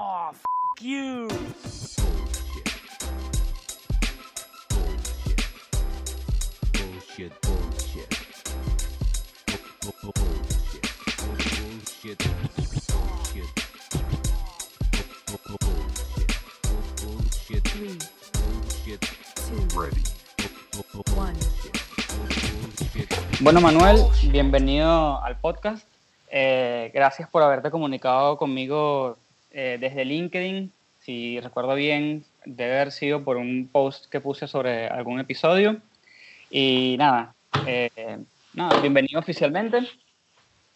Oh, f you. Bullshit, bullshit. Bu- bu- Bullshit. Bullshit. Bullshit. Bu- bu- Bullshit. Bu- Bullshit. Three, Bullshit. two, Ready. Bu- bu- bu- one. Bullshit. Bueno, Manuel, bienvenido al podcast. Eh, gracias por haberte comunicado conmigo eh, desde LinkedIn. Si recuerdo bien, debe haber sido por un post que puse sobre algún episodio. Y nada, eh, bienvenido oficialmente.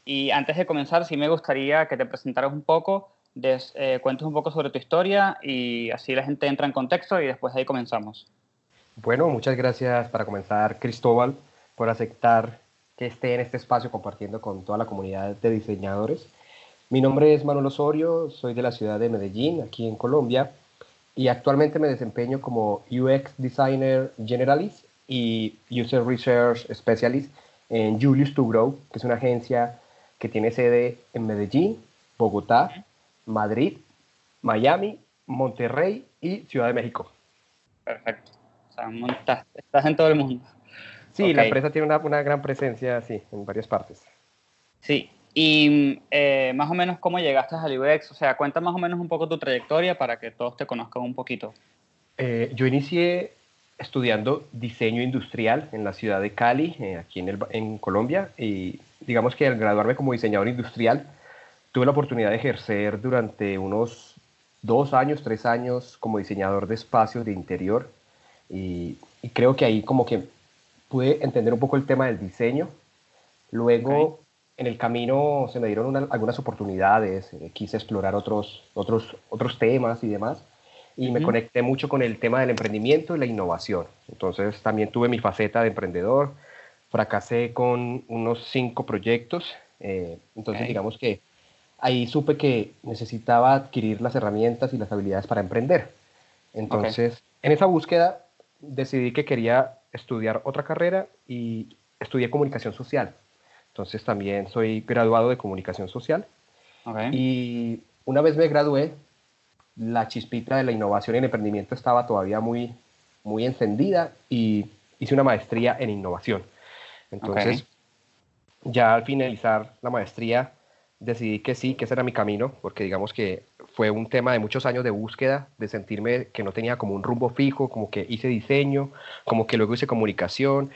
Y antes de comenzar, sí me gustaría que te presentaras un poco, des- eh, cuentes un poco sobre tu historia y así la gente entra en contexto y después de ahí comenzamos. Bueno, muchas gracias para comenzar, Cristóbal, por aceptar que esté en este espacio compartiendo con toda la comunidad de diseñadores. Mi nombre es Manuel Osorio, soy de la ciudad de Medellín, aquí en Colombia, y actualmente me desempeño como UX Designer Generalist y User Research Specialist en Julius to Grow, que es una agencia que tiene sede en Medellín, Bogotá, Madrid, Miami, Monterrey y Ciudad de México. Perfecto. O sea, mon- estás, en todo el mundo. Sí, la empresa tiene una, una gran presencia, sí, en varias partes. Sí. Y eh, más o menos cómo llegaste al UX, o sea, cuenta más o menos un poco tu trayectoria para que todos te conozcan un poquito. Eh, yo inicié estudiando diseño industrial en la ciudad de Cali, eh, aquí en, el- en Colombia, y digamos que al graduarme como diseñador industrial, tuve la oportunidad de ejercer durante unos dos años, tres años como diseñador de espacios de interior, y, y creo que ahí como que pude entender un poco el tema del diseño. Luego, Ok. En el camino se me dieron una- algunas oportunidades, eh, quise explorar otros, otros, otros temas y demás, y me conecté mucho con el tema del emprendimiento y la innovación. Entonces, también tuve mi faceta de emprendedor, fracasé con unos cinco proyectos, eh, entonces digamos que ahí supe que necesitaba adquirir las herramientas y las habilidades para emprender. Entonces, en esa búsqueda decidí que quería estudiar otra carrera y estudié comunicación social. Entonces también soy graduado de comunicación social. Y una vez me gradué, la chispita de la innovación y el emprendimiento estaba todavía muy, muy encendida y hice una maestría en innovación. Entonces, ya al finalizar la maestría, decidí que sí, que ese era mi camino, porque digamos que fue un tema de muchos años de búsqueda, de sentirme que no tenía como un rumbo fijo, como que hice diseño, como que luego hice comunicación,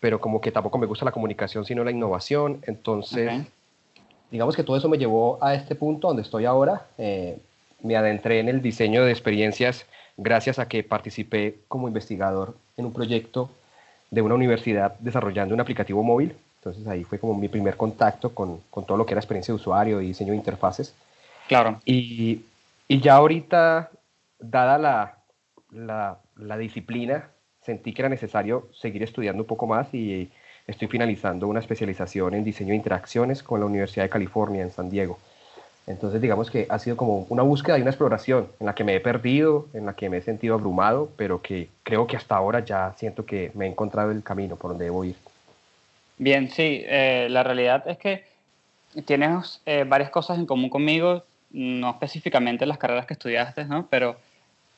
pero como que tampoco me gusta la comunicación, sino la innovación. Entonces, Ok. digamos que todo eso me llevó a este punto donde estoy ahora. Eh, me adentré en el diseño de experiencias gracias a que participé como investigador en un proyecto de una universidad desarrollando un aplicativo móvil. Entonces ahí fue como mi primer contacto con, con todo lo que era experiencia de usuario y diseño de interfaces. Claro. Y, y ya ahorita, dada la, la, la disciplina, sentí que era necesario seguir estudiando un poco más y estoy finalizando una especialización en diseño de interacciones con la Universidad de California en San Diego. Entonces digamos que ha sido como una búsqueda y una exploración en la que me he perdido, en la que me he sentido abrumado, pero que creo que hasta ahora ya siento que me he encontrado el camino por donde debo ir. Bien, sí, eh, la realidad es que tienes eh, varias cosas en común conmigo, no específicamente las carreras que estudiaste, ¿no? Pero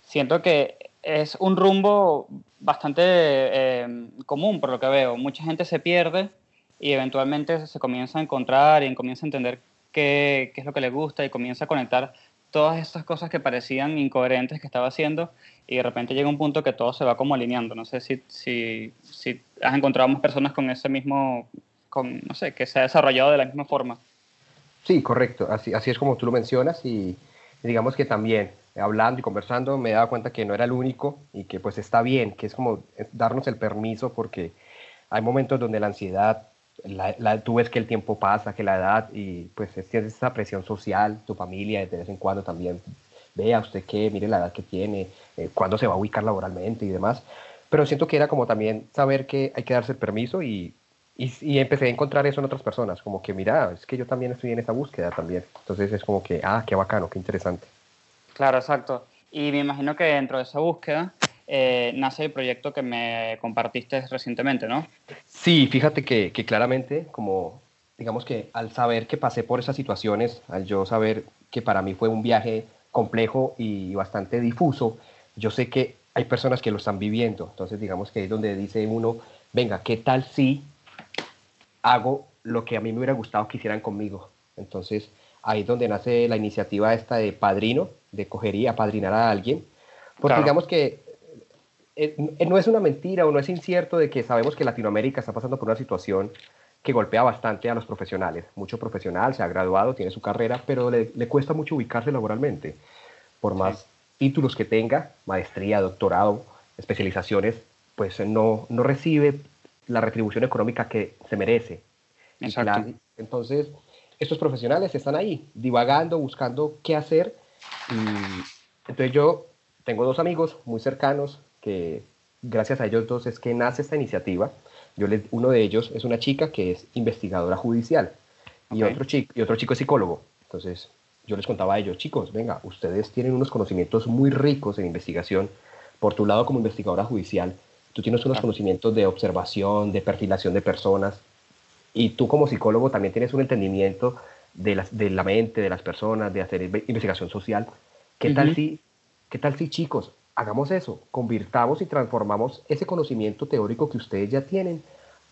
siento que es un rumbo bastante eh, común por lo que veo. Mucha gente se pierde y eventualmente se comienza a encontrar y comienza a entender qué, qué es lo que le gusta y comienza a conectar todas estas cosas que parecían incoherentes que estaba haciendo y de repente llega un punto que todo se va como alineando. No sé si, si, si has encontrado más personas con ese mismo, con, no sé, que se ha desarrollado de la misma forma. Sí, correcto. Así, así es como tú lo mencionas y digamos que también hablando y conversando me he dado cuenta que no era el único y que pues está bien, que es como darnos el permiso porque hay momentos donde la ansiedad, la, tú ves que el tiempo pasa, que la edad y pues es- tienes esa presión social, tu familia de vez en cuando también, vea usted qué, mire la edad que tiene, eh, cuándo se va a ubicar laboralmente y demás. Pero siento que era como también saber que hay que darse el permiso y, y, y empecé a encontrar eso en otras personas, como que mira, es que yo también estoy en esa búsqueda también. Entonces es como que, ah, qué bacano, qué interesante. Claro, exacto. Y me imagino que dentro de esa búsqueda eh, nace el proyecto que me compartiste recientemente, ¿no? Sí, fíjate que, que claramente, como digamos que al saber que pasé por esas situaciones, al yo saber que para mí fue un viaje complejo y bastante difuso, yo sé que hay personas que lo están viviendo. Entonces, digamos que es donde dice uno, venga, ¿qué tal si hago lo que a mí me hubiera gustado que hicieran conmigo? Entonces, ahí es donde nace la iniciativa esta de padrino, de coger y apadrinar a alguien. Porque Claro. digamos que eh, eh, no es una mentira o no es incierto de que sabemos que Latinoamérica está pasando por una situación que golpea bastante a los profesionales. Mucho profesional se ha graduado, tiene su carrera, pero le, le cuesta mucho ubicarse laboralmente. Por más títulos que tenga, maestría, doctorado, especializaciones, pues no, no recibe la retribución económica que se merece. Exacto. la- entonces, estos profesionales están ahí, divagando, buscando qué hacer. Y entonces yo tengo dos amigos muy cercanos que gracias a ellos dos es que nace esta iniciativa. Yo les, uno de ellos es una chica que es investigadora judicial y, otro chico, y otro chico es psicólogo. Entonces yo les contaba a ellos, chicos, venga, ustedes tienen unos conocimientos muy ricos en investigación. Por tu lado como investigadora judicial, tú tienes unos conocimientos de observación, de perfilación de personas, y tú como psicólogo también tienes un entendimiento de, las, de la mente, de las personas, de hacer inve- investigación social. ¿Qué, tal si, ¿Qué tal si, chicos, hagamos eso? Convirtamos y transformamos ese conocimiento teórico que ustedes ya tienen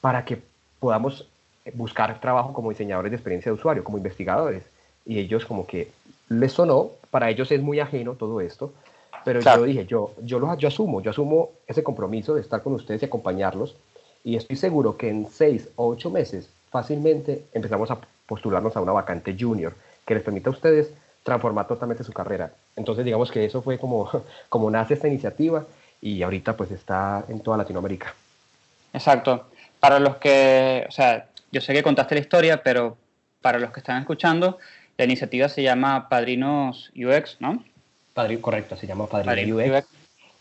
para que podamos buscar trabajo como diseñadores de experiencia de usuario, como investigadores. Y ellos como que les sonó, para ellos es muy ajeno todo esto, pero Claro. yo dije, yo, yo, lo, yo asumo, yo asumo ese compromiso de estar con ustedes y acompañarlos. Y estoy seguro que en seis o ocho meses fácilmente empezamos a postularnos a una vacante junior que les permita a ustedes transformar totalmente su carrera. Entonces digamos que eso fue como, como nace esta iniciativa y ahorita pues está en toda Latinoamérica. Exacto. Para los que, o sea, yo sé que contaste la historia, pero para los que están escuchando, la iniciativa se llama Padrinos UX, ¿no? Padre, correcto, se llama Padrino Padrinos UX. UX.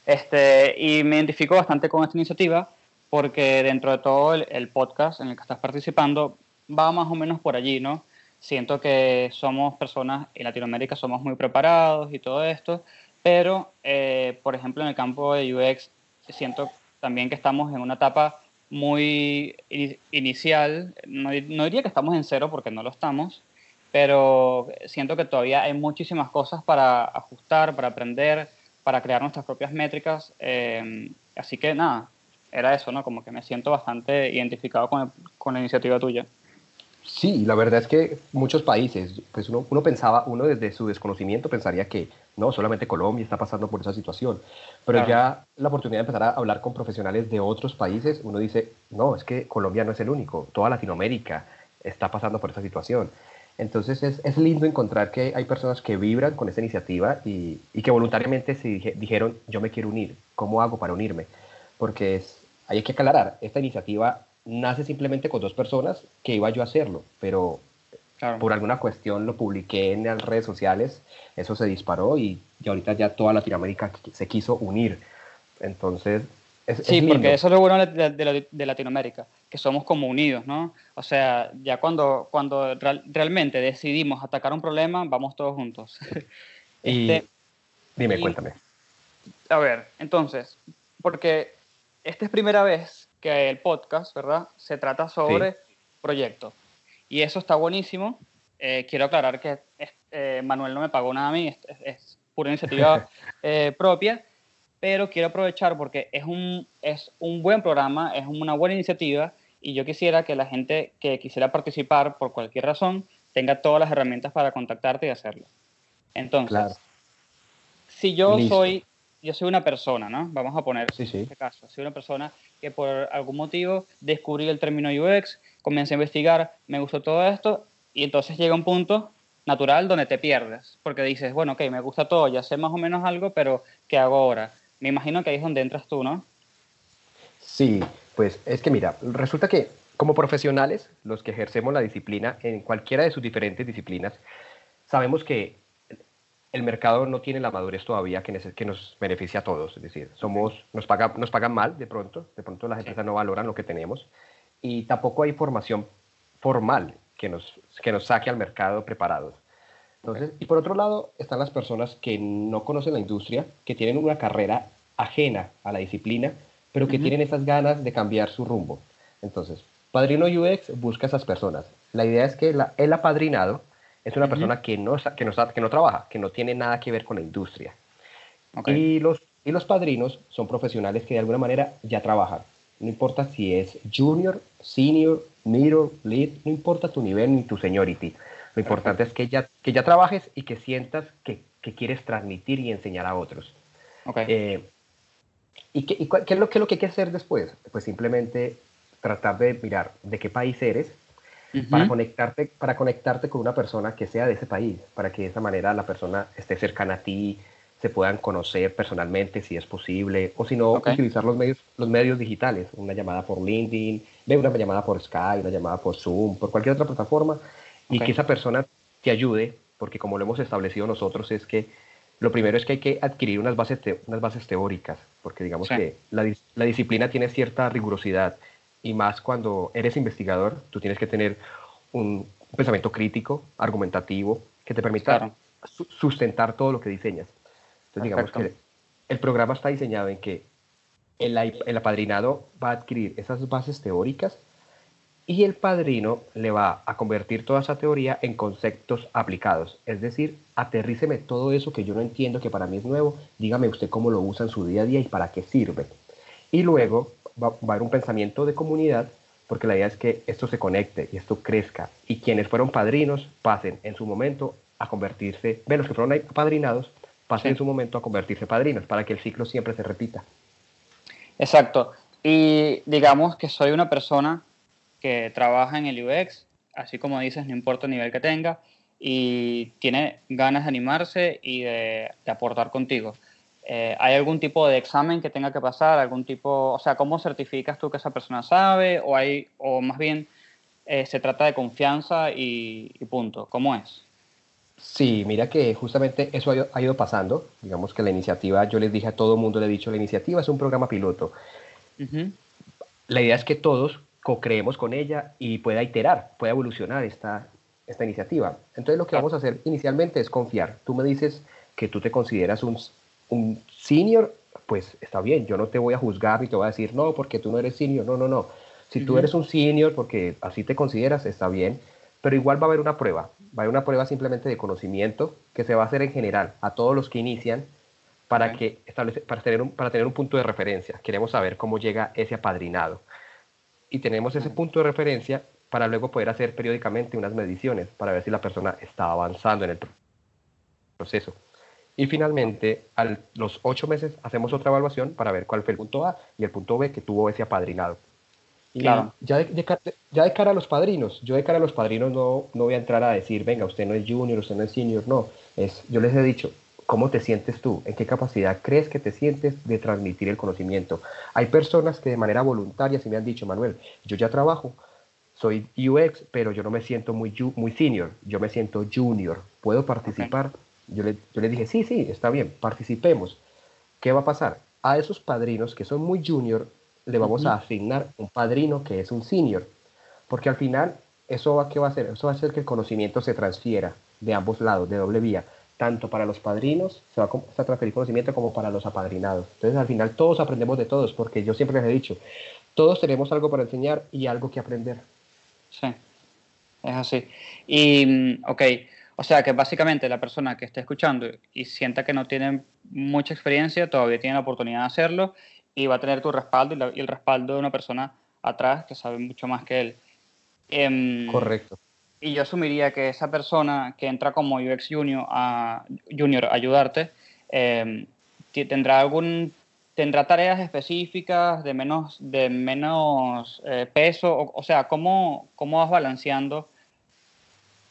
Este, y me identifico bastante con esta iniciativa porque dentro de todo el, el podcast en el que estás participando va más o menos por allí, ¿no? Siento que somos personas en Latinoamérica, somos muy preparados y todo esto, pero, eh, por ejemplo, en el campo de UX, siento también que estamos en una etapa muy ini- inicial, no, no diría que estamos en cero porque no lo estamos, pero siento que todavía hay muchísimas cosas para ajustar, para aprender, para crear nuestras propias métricas. eh, así que nada, era eso, ¿no? Como que me siento bastante identificado con, el- con la iniciativa tuya. Sí, la verdad es que muchos países, pues uno, uno pensaba, uno desde su desconocimiento pensaría que no, solamente Colombia está pasando por esa situación, pero Claro. ya la oportunidad de empezar a hablar con profesionales de otros países, uno dice, no, es que Colombia no es el único, toda Latinoamérica está pasando por esa situación. Entonces es, es lindo encontrar que hay personas que vibran con esa iniciativa y, y que voluntariamente se dije- dijeron, yo me quiero unir, ¿cómo hago para unirme? Porque es, hay que aclarar, esta iniciativa nace simplemente con dos personas que iba yo a hacerlo, pero Claro. por alguna cuestión lo publiqué en las redes sociales, eso se disparó y, y ahorita ya toda Latinoamérica se quiso unir. Entonces, es, es Sí, porque eso es lo bueno de, de- de- de Latinoamérica, que somos como unidos, ¿no? O sea, ya cuando, cuando real- realmente decidimos atacar un problema, vamos todos juntos. Y Este, dime, y- cuéntame. A ver, entonces, porque esta es primera vez que el podcast, ¿verdad? Se trata sobre proyectos. Y eso está buenísimo. Eh, quiero aclarar que eh, Manuel no me pagó nada a mí, es, es- es pura iniciativa eh, propia, pero quiero aprovechar porque es un, es un buen programa, es una buena iniciativa y yo quisiera que la gente que quisiera participar por cualquier razón tenga todas las herramientas para contactarte y hacerlo. Entonces, Claro. si yo Listo. soy, yo soy una persona, ¿no? Vamos a poner Sí, este caso, soy una persona que por algún motivo descubrí el término UX, comencé a investigar, me gustó todo esto y entonces llega un punto natural donde te pierdes, porque dices, bueno, ok, me gusta todo, ya sé más o menos algo, pero ¿qué hago ahora? Me imagino que ahí es donde entras tú, ¿no? Sí, pues es que mira, resulta que como profesionales, los que ejercemos la disciplina en cualquiera de sus diferentes disciplinas, sabemos que el mercado no tiene la madurez todavía que, nos beneficia a todos. Es decir, somos, nos, paga- nos pagan mal de pronto, de pronto las empresas no valoran lo que tenemos y tampoco hay formación formal que nos, que nos saque al mercado preparados. Entonces, y por otro lado están las personas que no conocen la industria, que tienen una carrera ajena a la disciplina, pero que tienen esas ganas de cambiar su rumbo. Entonces, Padrino UX busca a esas personas. La idea es que la- el apadrinado es una persona que no, que, no, que no trabaja, que no tiene nada que ver con la industria. Y, los, y los padrinos son profesionales que de alguna manera ya trabajan. No importa si es junior, senior, middle, lead, no importa tu nivel ni tu seniority. Lo importante es que ya, que ya trabajes y que sientas que, que quieres transmitir y enseñar a otros. ok. Eh, ¿Y, qué, y cuál- qué es lo, qué es lo que hay que hacer después? Pues simplemente tratar de mirar de qué país eres para, conectarte, para conectarte con una persona que sea de ese país, para que de esa manera la persona esté cercana a ti, se puedan conocer personalmente si es posible, o si no, utilizar los medios, los medios digitales, una llamada por LinkedIn, ve una llamada por Skype, una llamada por Zoom, por cualquier otra plataforma, y que esa persona te ayude, porque como lo hemos establecido nosotros, es que lo primero es que hay que adquirir unas bases, te- unas bases teóricas, porque digamos Sí. que la, la disciplina tiene cierta rigurosidad, y más cuando eres investigador, tú tienes que tener un pensamiento crítico, argumentativo, que te permita Claro. su- sustentar todo lo que diseñas. Entonces, digamos que el programa está diseñado en que el, el apadrinado va a adquirir esas bases teóricas y el padrino le va a convertir toda esa teoría en conceptos aplicados. Es decir, aterríceme todo eso que yo no entiendo, que para mí es nuevo, dígame usted cómo lo usa en su día a día y para qué sirve. Y luego va, va a haber un pensamiento de comunidad, porque la idea es que esto se conecte y esto crezca. Y quienes fueron padrinos pasen en su momento a convertirse, ve, los que fueron ahí apadrinados, pasen Sí. en su momento a convertirse padrinos, para que el ciclo siempre se repita. Exacto. Y digamos que soy una persona que trabaja en el UX, así como dices, no importa el nivel que tenga, y tiene ganas de animarse y de, de aportar contigo. Eh, ¿Hay algún tipo de examen que tenga que pasar? ¿Algún tipo, o sea, cómo certificas tú que esa persona sabe? ¿O, hay, o más bien eh, se trata de confianza y, y punto? ¿Cómo es? Sí, mira que justamente eso ha ido, ha ido pasando. Digamos que la iniciativa, yo les dije a todo el mundo, le he dicho, la iniciativa es un programa piloto. Ujú. La idea es que todos co-creemos con ella y pueda iterar, pueda evolucionar esta, esta iniciativa. Entonces lo que Claro. vamos a hacer inicialmente es confiar. Tú me dices que tú te consideras un, un senior, pues está bien, yo no te voy a juzgar ni te voy a decir, no, porque tú no eres senior, no, no, no. Si tú eres un senior porque así te consideras, está bien, pero igual va a haber una prueba, va a haber una prueba simplemente de conocimiento que se va a hacer en general a todos los que inician para, que establece, para, tener un, para tener un punto de referencia. Queremos saber cómo llega ese apadrinado. Y tenemos ese punto de referencia para luego poder hacer periódicamente unas mediciones para ver si la persona está avanzando en el pro- proceso. Y finalmente, a los ocho meses, hacemos otra evaluación para ver cuál fue el punto A y el punto B que tuvo ese apadrinado. Y Claro. ya, de, de ca- ya de cara a los padrinos, yo de cara a los padrinos no, no voy a entrar a decir, venga, usted no es junior, usted no es senior, no. Es, yo les he dicho, ¿cómo te sientes tú? ¿En qué capacidad crees que te sientes de transmitir el conocimiento? Hay personas que de manera voluntaria sí me han dicho, Manuel, yo ya trabajo, soy UX, pero yo no me siento muy, muy senior, yo me siento junior, ¿puedo participar? Yo, le, yo le dije, sí, sí, está bien, participemos. ¿Qué va a pasar? A esos padrinos que son muy junior, le vamos a asignar un padrino que es un senior, porque al final eso va, ¿qué va a hacer? Eso va a hacer que el conocimiento se transfiera de ambos lados, de doble vía, tanto para los padrinos, se va a, com- a transferir conocimiento como para los apadrinados. Entonces al final todos aprendemos de todos, porque yo siempre les he dicho, todos tenemos algo para enseñar y algo que aprender. Sí, es así. Y, mm, ok, o sea que básicamente la persona que esté escuchando y sienta que no tiene mucha experiencia, todavía tiene la oportunidad de hacerlo y va a tener tu respaldo y, la- y el respaldo de una persona atrás que sabe mucho más que él. Em, Correcto. Y yo asumiría que esa persona que entra como UX Junior a, junior a ayudarte, ti- tendrá algún tendrá tareas específicas de menos de menos eh, peso, o, o sea, ¿cómo, cómo vas balanceando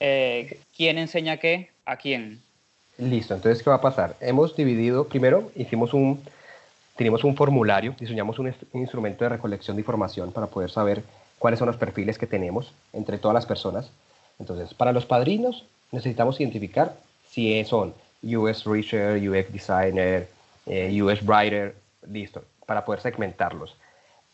eh, quién enseña qué a quién? Listo, entonces, ¿qué va a pasar? Hemos dividido, primero hicimos un, tenemos un formulario, diseñamos un, un instrumento de recolección de información para poder saber cuáles son los perfiles que tenemos entre todas las personas. Entonces, para los padrinos necesitamos identificar si son UX Researcher, UX Designer, eh, UX Writer, listo, para poder segmentarlos.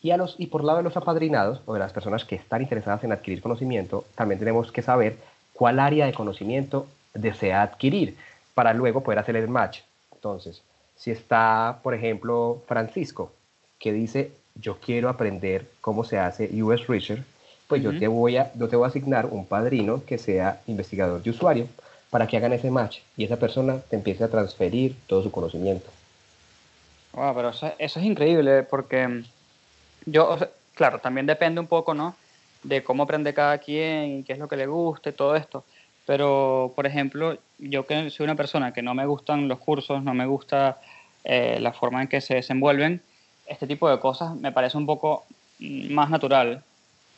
Y, a los, y por lado de los apadrinados o de las personas que están interesadas en adquirir conocimiento, también tenemos que saber cuál área de conocimiento desea adquirir para luego poder hacer el match. Entonces, si está, por ejemplo, Francisco, que dice, yo quiero aprender cómo se hace US Research, pues yo, te voy a, yo te voy a asignar un padrino que sea investigador de usuario para que hagan ese match y esa persona te empiece a transferir todo su conocimiento. Wow, pero eso, eso es increíble porque yo, o sea, claro, también depende un poco, ¿no? De cómo aprende cada quien y qué es lo que le gusta y todo esto. Pero, por ejemplo, yo que soy una persona que no me gustan los cursos, no me gusta eh, la forma en que se desenvuelven, este tipo de cosas me parece un poco mm, más natural.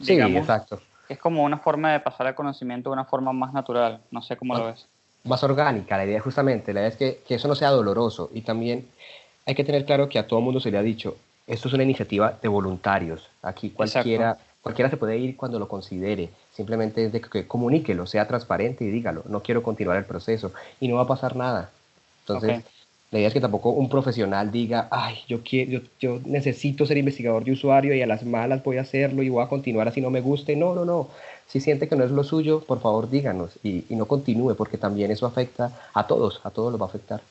Sí, digamos, exacto. Es como una forma de pasar el conocimiento de una forma más natural. No sé cómo lo ves. Más orgánica, la idea justamente, la idea es que, que eso no sea doloroso y también hay que tener claro que a todo mundo se le ha dicho, esto es una iniciativa de voluntarios, aquí cualquiera, cualquiera se puede ir cuando lo considere, simplemente es de que, que comuníquelo, sea transparente y dígalo, no quiero continuar el proceso y no va a pasar nada. Entonces, Ok. la idea es que tampoco un profesional diga, ay, yo, quiero, yo, yo necesito ser investigador de usuario y a las malas voy a hacerlo y voy a continuar así no me guste. No, no, no. Si siente que no es lo suyo, por favor díganos y, y no continúe porque también eso afecta a todos, a todos los va a afectar.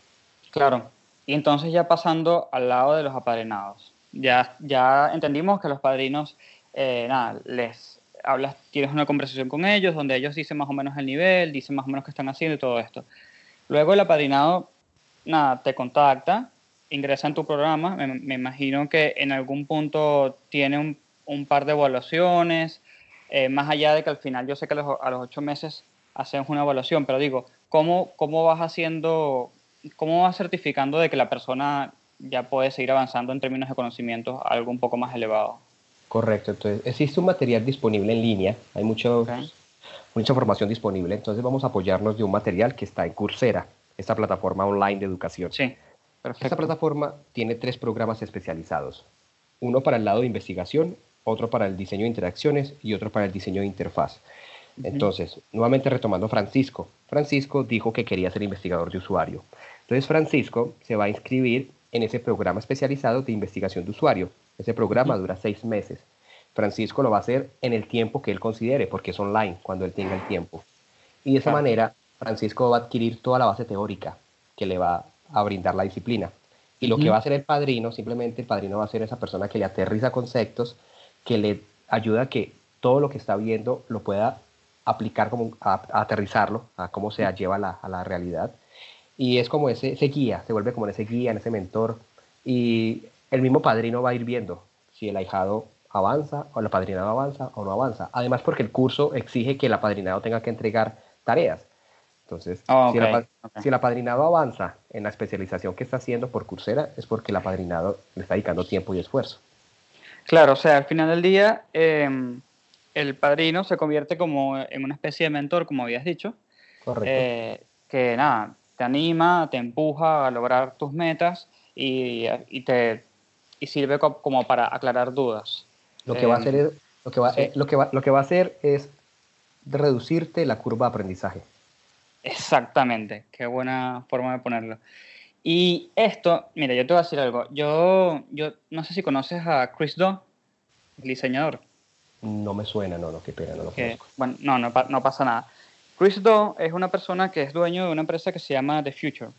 Claro. Y entonces ya pasando al lado de los apadrinados. Ya, ya entendimos que los padrinos, eh, nada, les hablas, tienes una conversación con ellos donde ellos dicen más o menos el nivel, dicen más o menos qué están haciendo y todo esto. Luego el apadrinado, nada, te contacta, ingresa en tu programa. Me, me imagino que en algún punto tiene un, un par de evaluaciones, eh, más allá de que al final yo sé que a los, a los ocho meses hacemos una evaluación, pero digo, ¿cómo, cómo vas haciendo, cómo vas certificando de que la persona ya puede seguir avanzando en términos de conocimientos a algo un poco más elevado? Correcto, entonces existe un material disponible en línea, hay mucho, Ok. mucha información disponible, entonces vamos a apoyarnos de un material que está en Coursera, esta plataforma online de educación. Sí, Esta perfecto. plataforma tiene tres programas especializados. Uno para el lado de investigación, otro para el diseño de interacciones y otro para el diseño de interfaz. Ujú. Entonces, nuevamente retomando Francisco. Francisco dijo que quería ser investigador de usuario. Entonces, Francisco se va a inscribir en ese programa especializado de investigación de usuario. Ese programa dura seis meses. Francisco lo va a hacer en el tiempo que él considere, porque es online, cuando él tenga el tiempo. Y de esa manera, Francisco va a adquirir toda la base teórica que le va a brindar la disciplina. Y lo que va a hacer el padrino, simplemente el padrino va a ser esa persona que le aterriza conceptos, que le ayuda a que todo lo que está viendo lo pueda aplicar, como a, a aterrizarlo, a cómo se lleva a la, a la realidad. Y es como ese, ese guía, se vuelve como ese guía, en ese mentor. Y el mismo padrino va a ir viendo si el ahijado avanza o el apadrinado avanza o no avanza. Además, porque el curso exige que el apadrinado tenga que entregar tareas. Entonces, Ah, si, el ok, apa- ok. si el apadrinado avanza en la especialización que está haciendo por Coursera, es porque el apadrinado le está dedicando tiempo y esfuerzo. Claro, o sea, al final del día, eh, el padrino se convierte como en una especie de mentor, como habías dicho, Correcto. eh, que nada, te anima, te empuja a lograr tus metas y, y te y sirve co- como para aclarar dudas. lo que va a em, hacer es, lo que va, sí. eh, lo que va, lo que va a hacer es reducirte la curva de aprendizaje. Exactamente, qué buena forma de ponerlo. Y esto, mira, yo te voy a decir algo. Yo, yo no sé si conoces a Chris Do, el diseñador. No me suena, no, no, qué pena, no lo que, conozco. bueno, no, no, no pasa nada. Chris Do es una persona que es dueño de una empresa que se llama The Future.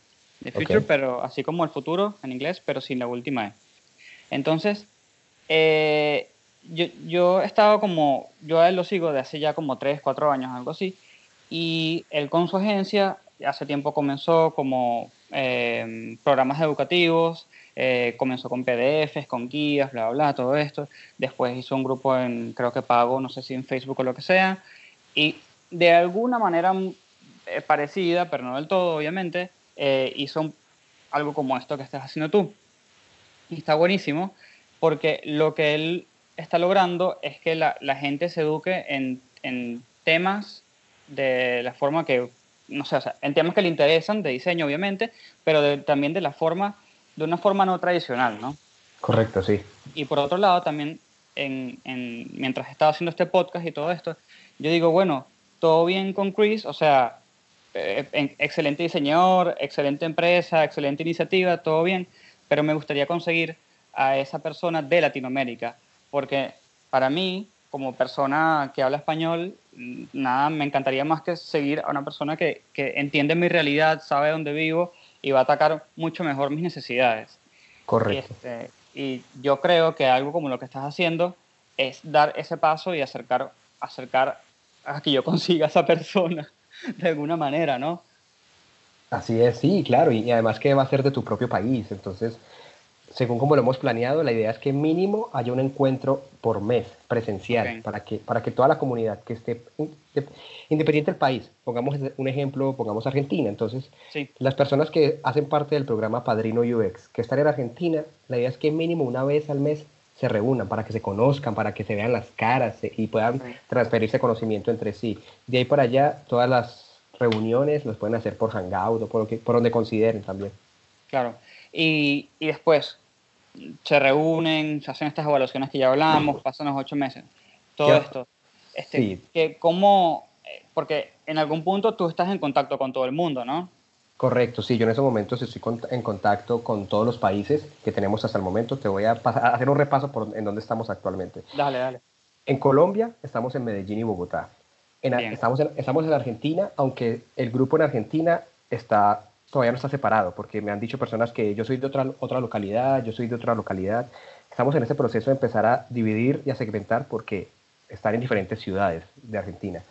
The Future, Ok. pero así como el futuro en inglés, pero sin la última E. Entonces, eh, yo, yo he estado como, yo a él lo sigo de hace ya como 3, 4 años, algo así, y él con su agencia hace tiempo comenzó como eh, programas educativos, eh, comenzó con PDFs, con guías, bla, bla, bla, todo esto. Después hizo un grupo en, creo que pago, no sé si en Facebook o lo que sea. Y de alguna manera mm, eh, parecida, pero no del todo, obviamente, eh, hizo algo como esto que estás haciendo tú. Y está buenísimo porque lo que él está logrando es que la, la gente se eduque en, en temas de la forma que, no sé, o sea, en temas que le interesan, de diseño obviamente, pero de- también de la forma, de una forma no tradicional, ¿no? Correcto, sí. Y por otro lado, también, en, en- mientras estaba haciendo este podcast y todo esto, yo digo, bueno, todo bien con Chris, o sea, eh, en- excelente diseñador, excelente empresa, excelente iniciativa, todo bien, pero me gustaría conseguir a esa persona de Latinoamérica, porque para mí, como persona que habla español, nada, me encantaría más que seguir a una persona que, que entiende mi realidad, sabe dónde vivo y va a atacar mucho mejor mis necesidades. Y, Correcto. este, y yo creo que algo como lo que estás haciendo es dar ese paso y acercar acercar a que yo consiga a esa persona de alguna manera, ¿no? Así es, sí, claro, y, y además que va a ser de tu propio país, entonces según como lo hemos planeado, la idea es que mínimo haya un encuentro por mes presencial para, que, para que toda la comunidad que esté inde- independiente del país, pongamos un ejemplo, pongamos Argentina, entonces Sí, las personas que hacen parte del programa Padrino UX, que están en Argentina, la idea es que mínimo una vez al mes se reúnan para que se conozcan, para que se vean las caras eh, y puedan transferirse conocimiento entre sí. De ahí para allá, todas las reuniones las pueden hacer por Hangout o por, lo que- por donde consideren también. claro. Y, y después se reúnen, se hacen estas evaluaciones que ya hablamos, pasan los ocho meses, todo esto. Este, Sí. que cómo, eh, porque en algún punto tú estás en contacto con todo el mundo, ¿no? Correcto, sí, yo en estos momentos estoy con- en contacto con todos los países que tenemos hasta el momento. Te voy a, pasar- a hacer un repaso por en dónde estamos actualmente. Dale, dale. En Colombia estamos en Medellín y Bogotá. En estamos, en, estamos en Argentina, aunque el grupo en Argentina está, todavía no está separado, porque me han dicho personas que yo soy de otra, otra localidad, yo soy de otra localidad. Estamos en ese proceso de empezar a dividir y a segmentar porque están en diferentes ciudades de Argentina.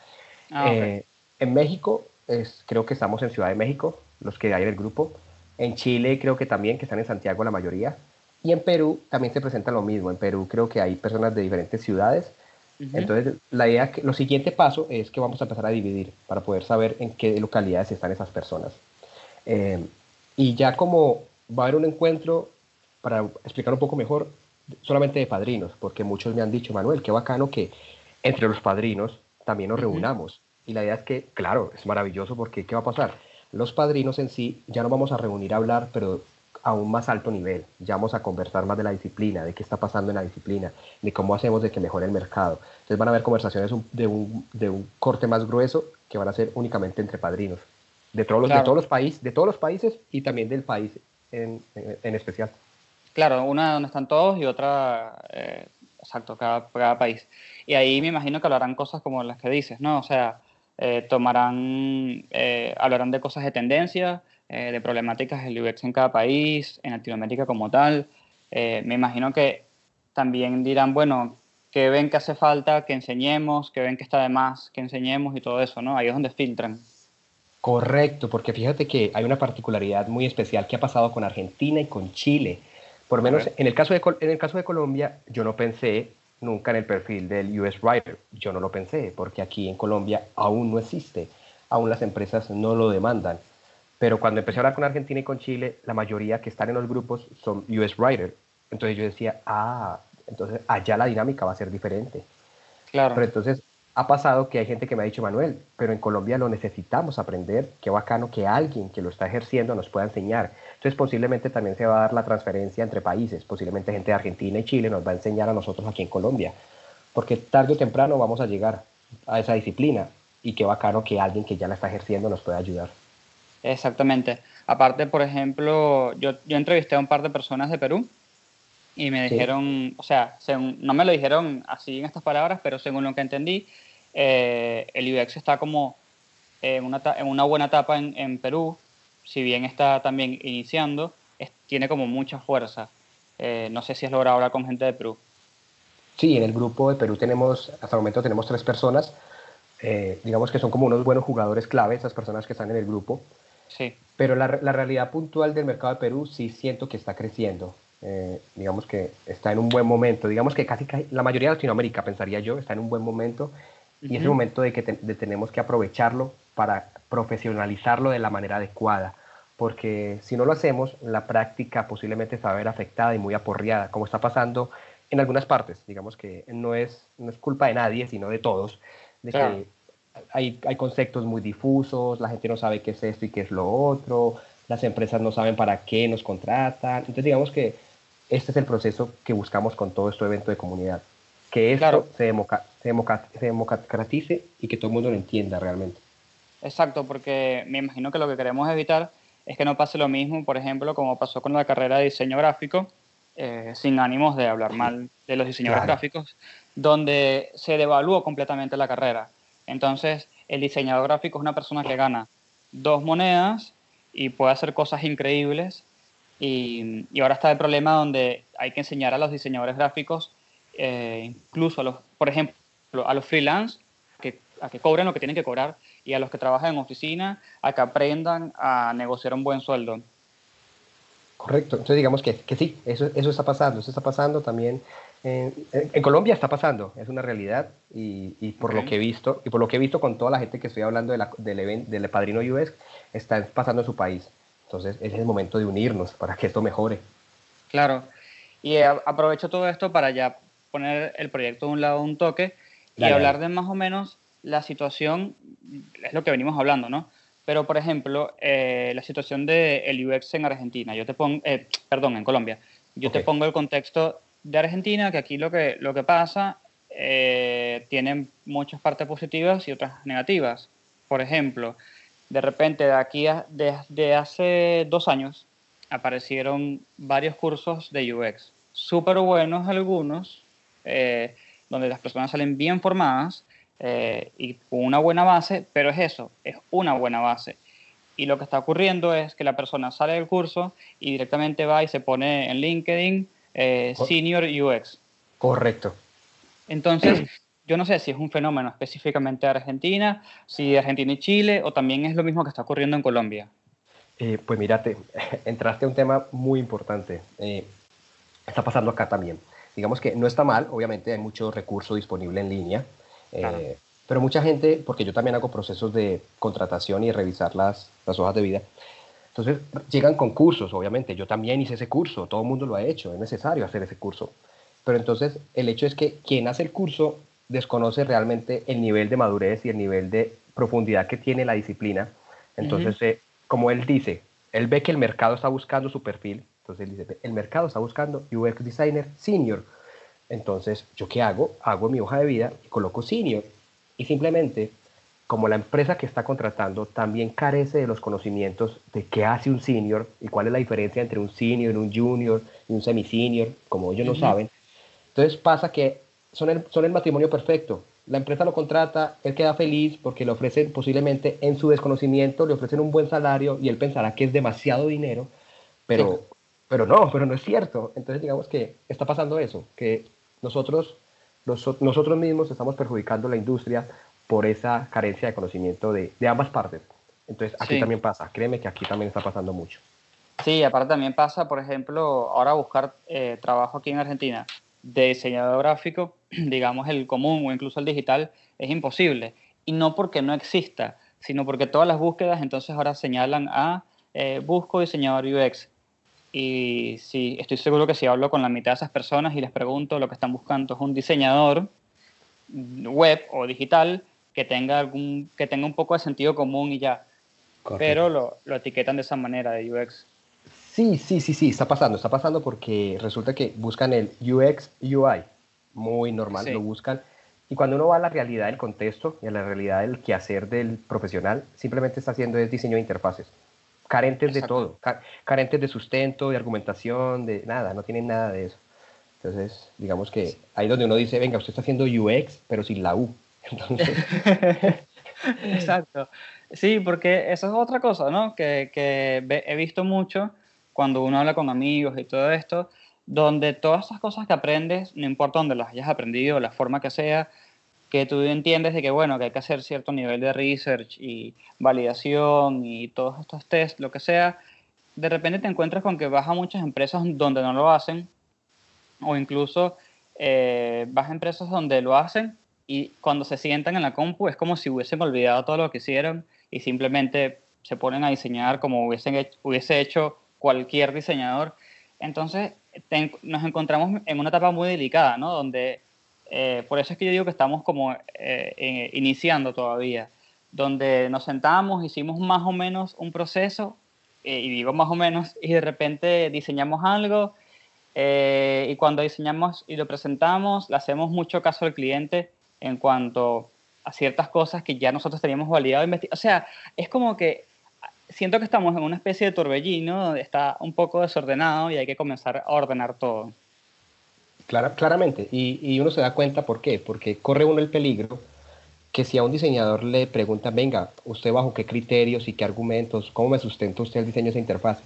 Ah. Eh, en México, es, creo que estamos en Ciudad de México, los que hay en el grupo. En Chile creo que también, que están en Santiago la mayoría. Y en Perú también se presenta lo mismo. En Perú creo que hay personas de diferentes ciudades. Entonces, la idea, que, lo siguiente paso es que vamos a empezar a dividir para poder saber en qué localidades están esas personas. Eh, y ya como va a haber un encuentro, para explicar un poco mejor, solamente de padrinos, porque muchos me han dicho, Manuel, qué bacano que entre los padrinos también nos reunamos. Y la idea es que, claro, es maravilloso porque ¿qué va a pasar? Los padrinos en sí ya no vamos a reunir a hablar, pero a un más alto nivel. Ya vamos a conversar más de la disciplina, de qué está pasando en la disciplina, de cómo hacemos de que mejore el mercado. Entonces van a haber conversaciones de un, de un corte más grueso que van a ser únicamente entre padrinos, de todos los, Claro. de todos los, países, de todos los países y también del país en, en- en especial. Claro, una donde están todos y otra, eh, exacto, cada, cada país. Y ahí me imagino que hablarán cosas como las que dices, ¿no? O sea, eh, tomarán, eh, hablarán de cosas de tendencia, eh, de problemáticas del UX en cada país, en Latinoamérica como tal. Eh, me imagino que también dirán, bueno, ¿qué ven que hace falta que enseñemos? ¿Qué ven que está de más que enseñemos? Y todo eso, ¿no? Ahí es donde filtran. Correcto, porque fíjate que hay una particularidad muy especial que ha pasado con Argentina y con Chile. Por menos en el, caso de, en el caso de Colombia, yo no pensé nunca en el perfil del US Writer. Yo no lo pensé, porque aquí en Colombia aún no existe. Aún las empresas no lo demandan. Pero cuando empecé a hablar con Argentina y con Chile, la mayoría que están en los grupos son US Writer. Entonces yo decía, ah, entonces allá la dinámica va a ser diferente. Claro. Pero entonces ha pasado que hay gente que me ha dicho, Manuel, pero en Colombia lo necesitamos aprender, qué bacano que alguien que lo está ejerciendo nos pueda enseñar. Entonces posiblemente también se va a dar la transferencia entre países, posiblemente gente de Argentina y Chile nos va a enseñar a nosotros aquí en Colombia, porque tarde o temprano vamos a llegar a esa disciplina y qué bacano que alguien que ya la está ejerciendo nos pueda ayudar. Exactamente. Aparte, por ejemplo, yo, yo entrevisté a un par de personas de Perú y me Sí. dijeron, o sea, según- no me lo dijeron así en estas palabras, pero según lo que entendí, eh, el UX está como en una, en una buena etapa en, en Perú, si bien está también iniciando, es- tiene como mucha fuerza. Eh, no sé si has logrado hablar con gente de Perú. Sí, en el grupo de Perú tenemos, hasta el momento tenemos tres personas, eh, digamos que son como unos buenos jugadores clave, esas personas que están en el grupo. Sí, Pero la, la realidad puntual del mercado de Perú sí siento que está creciendo. Eh, digamos que está en un buen momento. Digamos que casi, casi- la mayoría de Latinoamérica, pensaría yo, está en un buen momento. Y es el momento de que te- de tenemos que aprovecharlo para profesionalizarlo de la manera adecuada. Porque si no lo hacemos, la práctica posiblemente se va a ver afectada y muy aporreada, como está pasando en algunas partes. Digamos que no es, no es culpa de nadie, sino de todos. De Claro. que hay, hay conceptos muy difusos, la gente no sabe qué es esto y qué es lo otro, las empresas no saben para qué nos contratan. Entonces digamos que este es el proceso que buscamos con todo este evento de comunidad. Que esto Claro. se, democa- se, democa- se democratice y que todo el mundo lo entienda realmente. Exacto, porque me imagino que lo que queremos evitar es que no pase lo mismo, por ejemplo, como pasó con la carrera de diseño gráfico, eh, sin ánimos de hablar mal de los diseñadores Claro. gráficos, donde se devaluó completamente la carrera. Entonces, el diseñador gráfico es una persona que gana dos monedas y puede hacer cosas increíbles. Y, y ahora está el problema donde hay que enseñar a los diseñadores gráficos, eh, incluso a los, por ejemplo, a los freelance que, a que cobren lo que tienen que cobrar y a los que trabajan en oficina a que aprendan a negociar un buen sueldo. Correcto, entonces digamos que, que sí, eso, eso está pasando, eso está pasando también. En, en Colombia está pasando, es una realidad y, y por lo Ok. que he visto, y por lo que he visto con toda la gente que estoy hablando de la- del, event, del Padrino UX, está pasando en su país. Entonces es el momento de unirnos para que esto mejore. Claro. Y a- aprovecho todo esto para ya poner el proyecto de un lado un toque y Dale, hablar dale. de más o menos la situación, es lo que venimos hablando, ¿no? Pero, por ejemplo, eh, la situación del UX en Argentina, yo te pongo, eh, perdón, en Colombia, yo te Ok. pongo el contexto de Argentina, que aquí lo que, lo que pasa eh, tiene muchas partes positivas y otras negativas. Por ejemplo, de repente de aquí a, desde hace dos años aparecieron varios cursos de UX, súper buenos algunos, eh, donde las personas salen bien formadas eh, y con una buena base, pero es eso, es una buena base. Y lo que está ocurriendo es que la persona sale del curso y directamente va y se pone en LinkedIn eh, Senior UX. Correcto. Entonces, yo no sé si es un fenómeno específicamente de Argentina, si de Argentina y Chile, o también es lo mismo que está ocurriendo en Colombia. Eh, pues mírate, entraste a un tema muy importante. Eh, está pasando acá también. Digamos que no está mal, obviamente hay mucho recurso disponible en línea, eh, pero mucha gente, porque yo también hago procesos de contratación y revisar las, las hojas de vida, entonces llegan con cursos, obviamente, yo también hice ese curso, todo el mundo lo ha hecho, es necesario hacer ese curso, pero entonces el hecho es que quien hace el curso desconoce realmente el nivel de madurez y el nivel de profundidad que tiene la disciplina, entonces eh, como él dice, él ve que el mercado está buscando su perfil, entonces él dice, el mercado está buscando UX Designer Senior. Entonces, ¿yo qué hago? Hago mi hoja de vida y coloco Senior. Y simplemente, como la empresa que está contratando también carece de los conocimientos de qué hace un Senior y cuál es la diferencia entre un Senior, un Junior y un Semi-Senior, como ellos no saben, entonces pasa que son el, son el matrimonio perfecto. La empresa lo contrata, él queda feliz porque le ofrecen posiblemente en su desconocimiento, le ofrecen un buen salario y él pensará que es demasiado dinero, pero, pero no, pero no es cierto. Entonces digamos que está pasando eso, que nosotros, noso- nosotros mismos estamos perjudicando la industria por esa carencia de conocimiento de, de ambas partes. Entonces aquí Sí. también pasa, créeme que aquí también está pasando mucho. Sí, aparte también pasa, por ejemplo, ahora buscar eh, trabajo aquí en Argentina de diseñador gráfico, digamos el común o incluso el digital, es imposible. Y no porque no exista, sino porque todas las búsquedas entonces ahora señalan a eh, busco diseñador UX. Y sí, estoy seguro que si hablo con la mitad de esas personas y les pregunto, lo que están buscando es un diseñador web o digital que tenga, algún, que tenga un poco de sentido común y ya. Pero lo, lo etiquetan de esa manera de UX. Sí, sí, sí, sí, está pasando, está pasando porque resulta que buscan el UX, UI, muy normal, Sí. lo buscan. Y cuando uno va a la realidad del contexto y a la realidad del quehacer del profesional, simplemente está haciendo es diseño de interfaces, carentes de todo, ca- carentes de sustento, de argumentación, de nada, no tienen nada de eso. Entonces, digamos que ahí donde uno dice, venga, usted está haciendo UX, pero sin la U. Entonces, Exacto. Sí, porque eso es otra cosa, ¿no? Que, que he visto mucho cuando uno habla con amigos y todo esto, donde todas esas cosas que aprendes, no importa dónde las hayas aprendido, la forma que sea, que tú entiendes de que, bueno, que hay que hacer cierto nivel de research y validación y todos estos tests, lo que sea, de repente te encuentras con que vas a muchas empresas donde no lo hacen, o incluso eh, vas a empresas donde lo hacen y cuando se sientan en la compu es como si hubiesen olvidado todo lo que hicieron y simplemente se ponen a diseñar como hubiesen hecho, hubiese hecho cualquier diseñador. Entonces te- nos encontramos en una etapa muy delicada, ¿no? Donde, eh, por eso es que yo digo que estamos como eh, eh, iniciando todavía, donde nos sentamos, hicimos más o menos un proceso, eh, y digo más o menos, y de repente diseñamos algo, eh, y cuando diseñamos y lo presentamos, le hacemos mucho caso al cliente en cuanto a ciertas cosas que ya nosotros teníamos validado. O sea, es como que siento que estamos en una especie de torbellino donde está un poco desordenado y hay que comenzar a ordenar todo. Clara- claramente, y, y uno se da cuenta por qué, porque corre uno el peligro que si a un diseñador le preguntan, venga, usted bajo qué criterios y qué argumentos, cómo me sustenta usted el diseño de esa interfaz,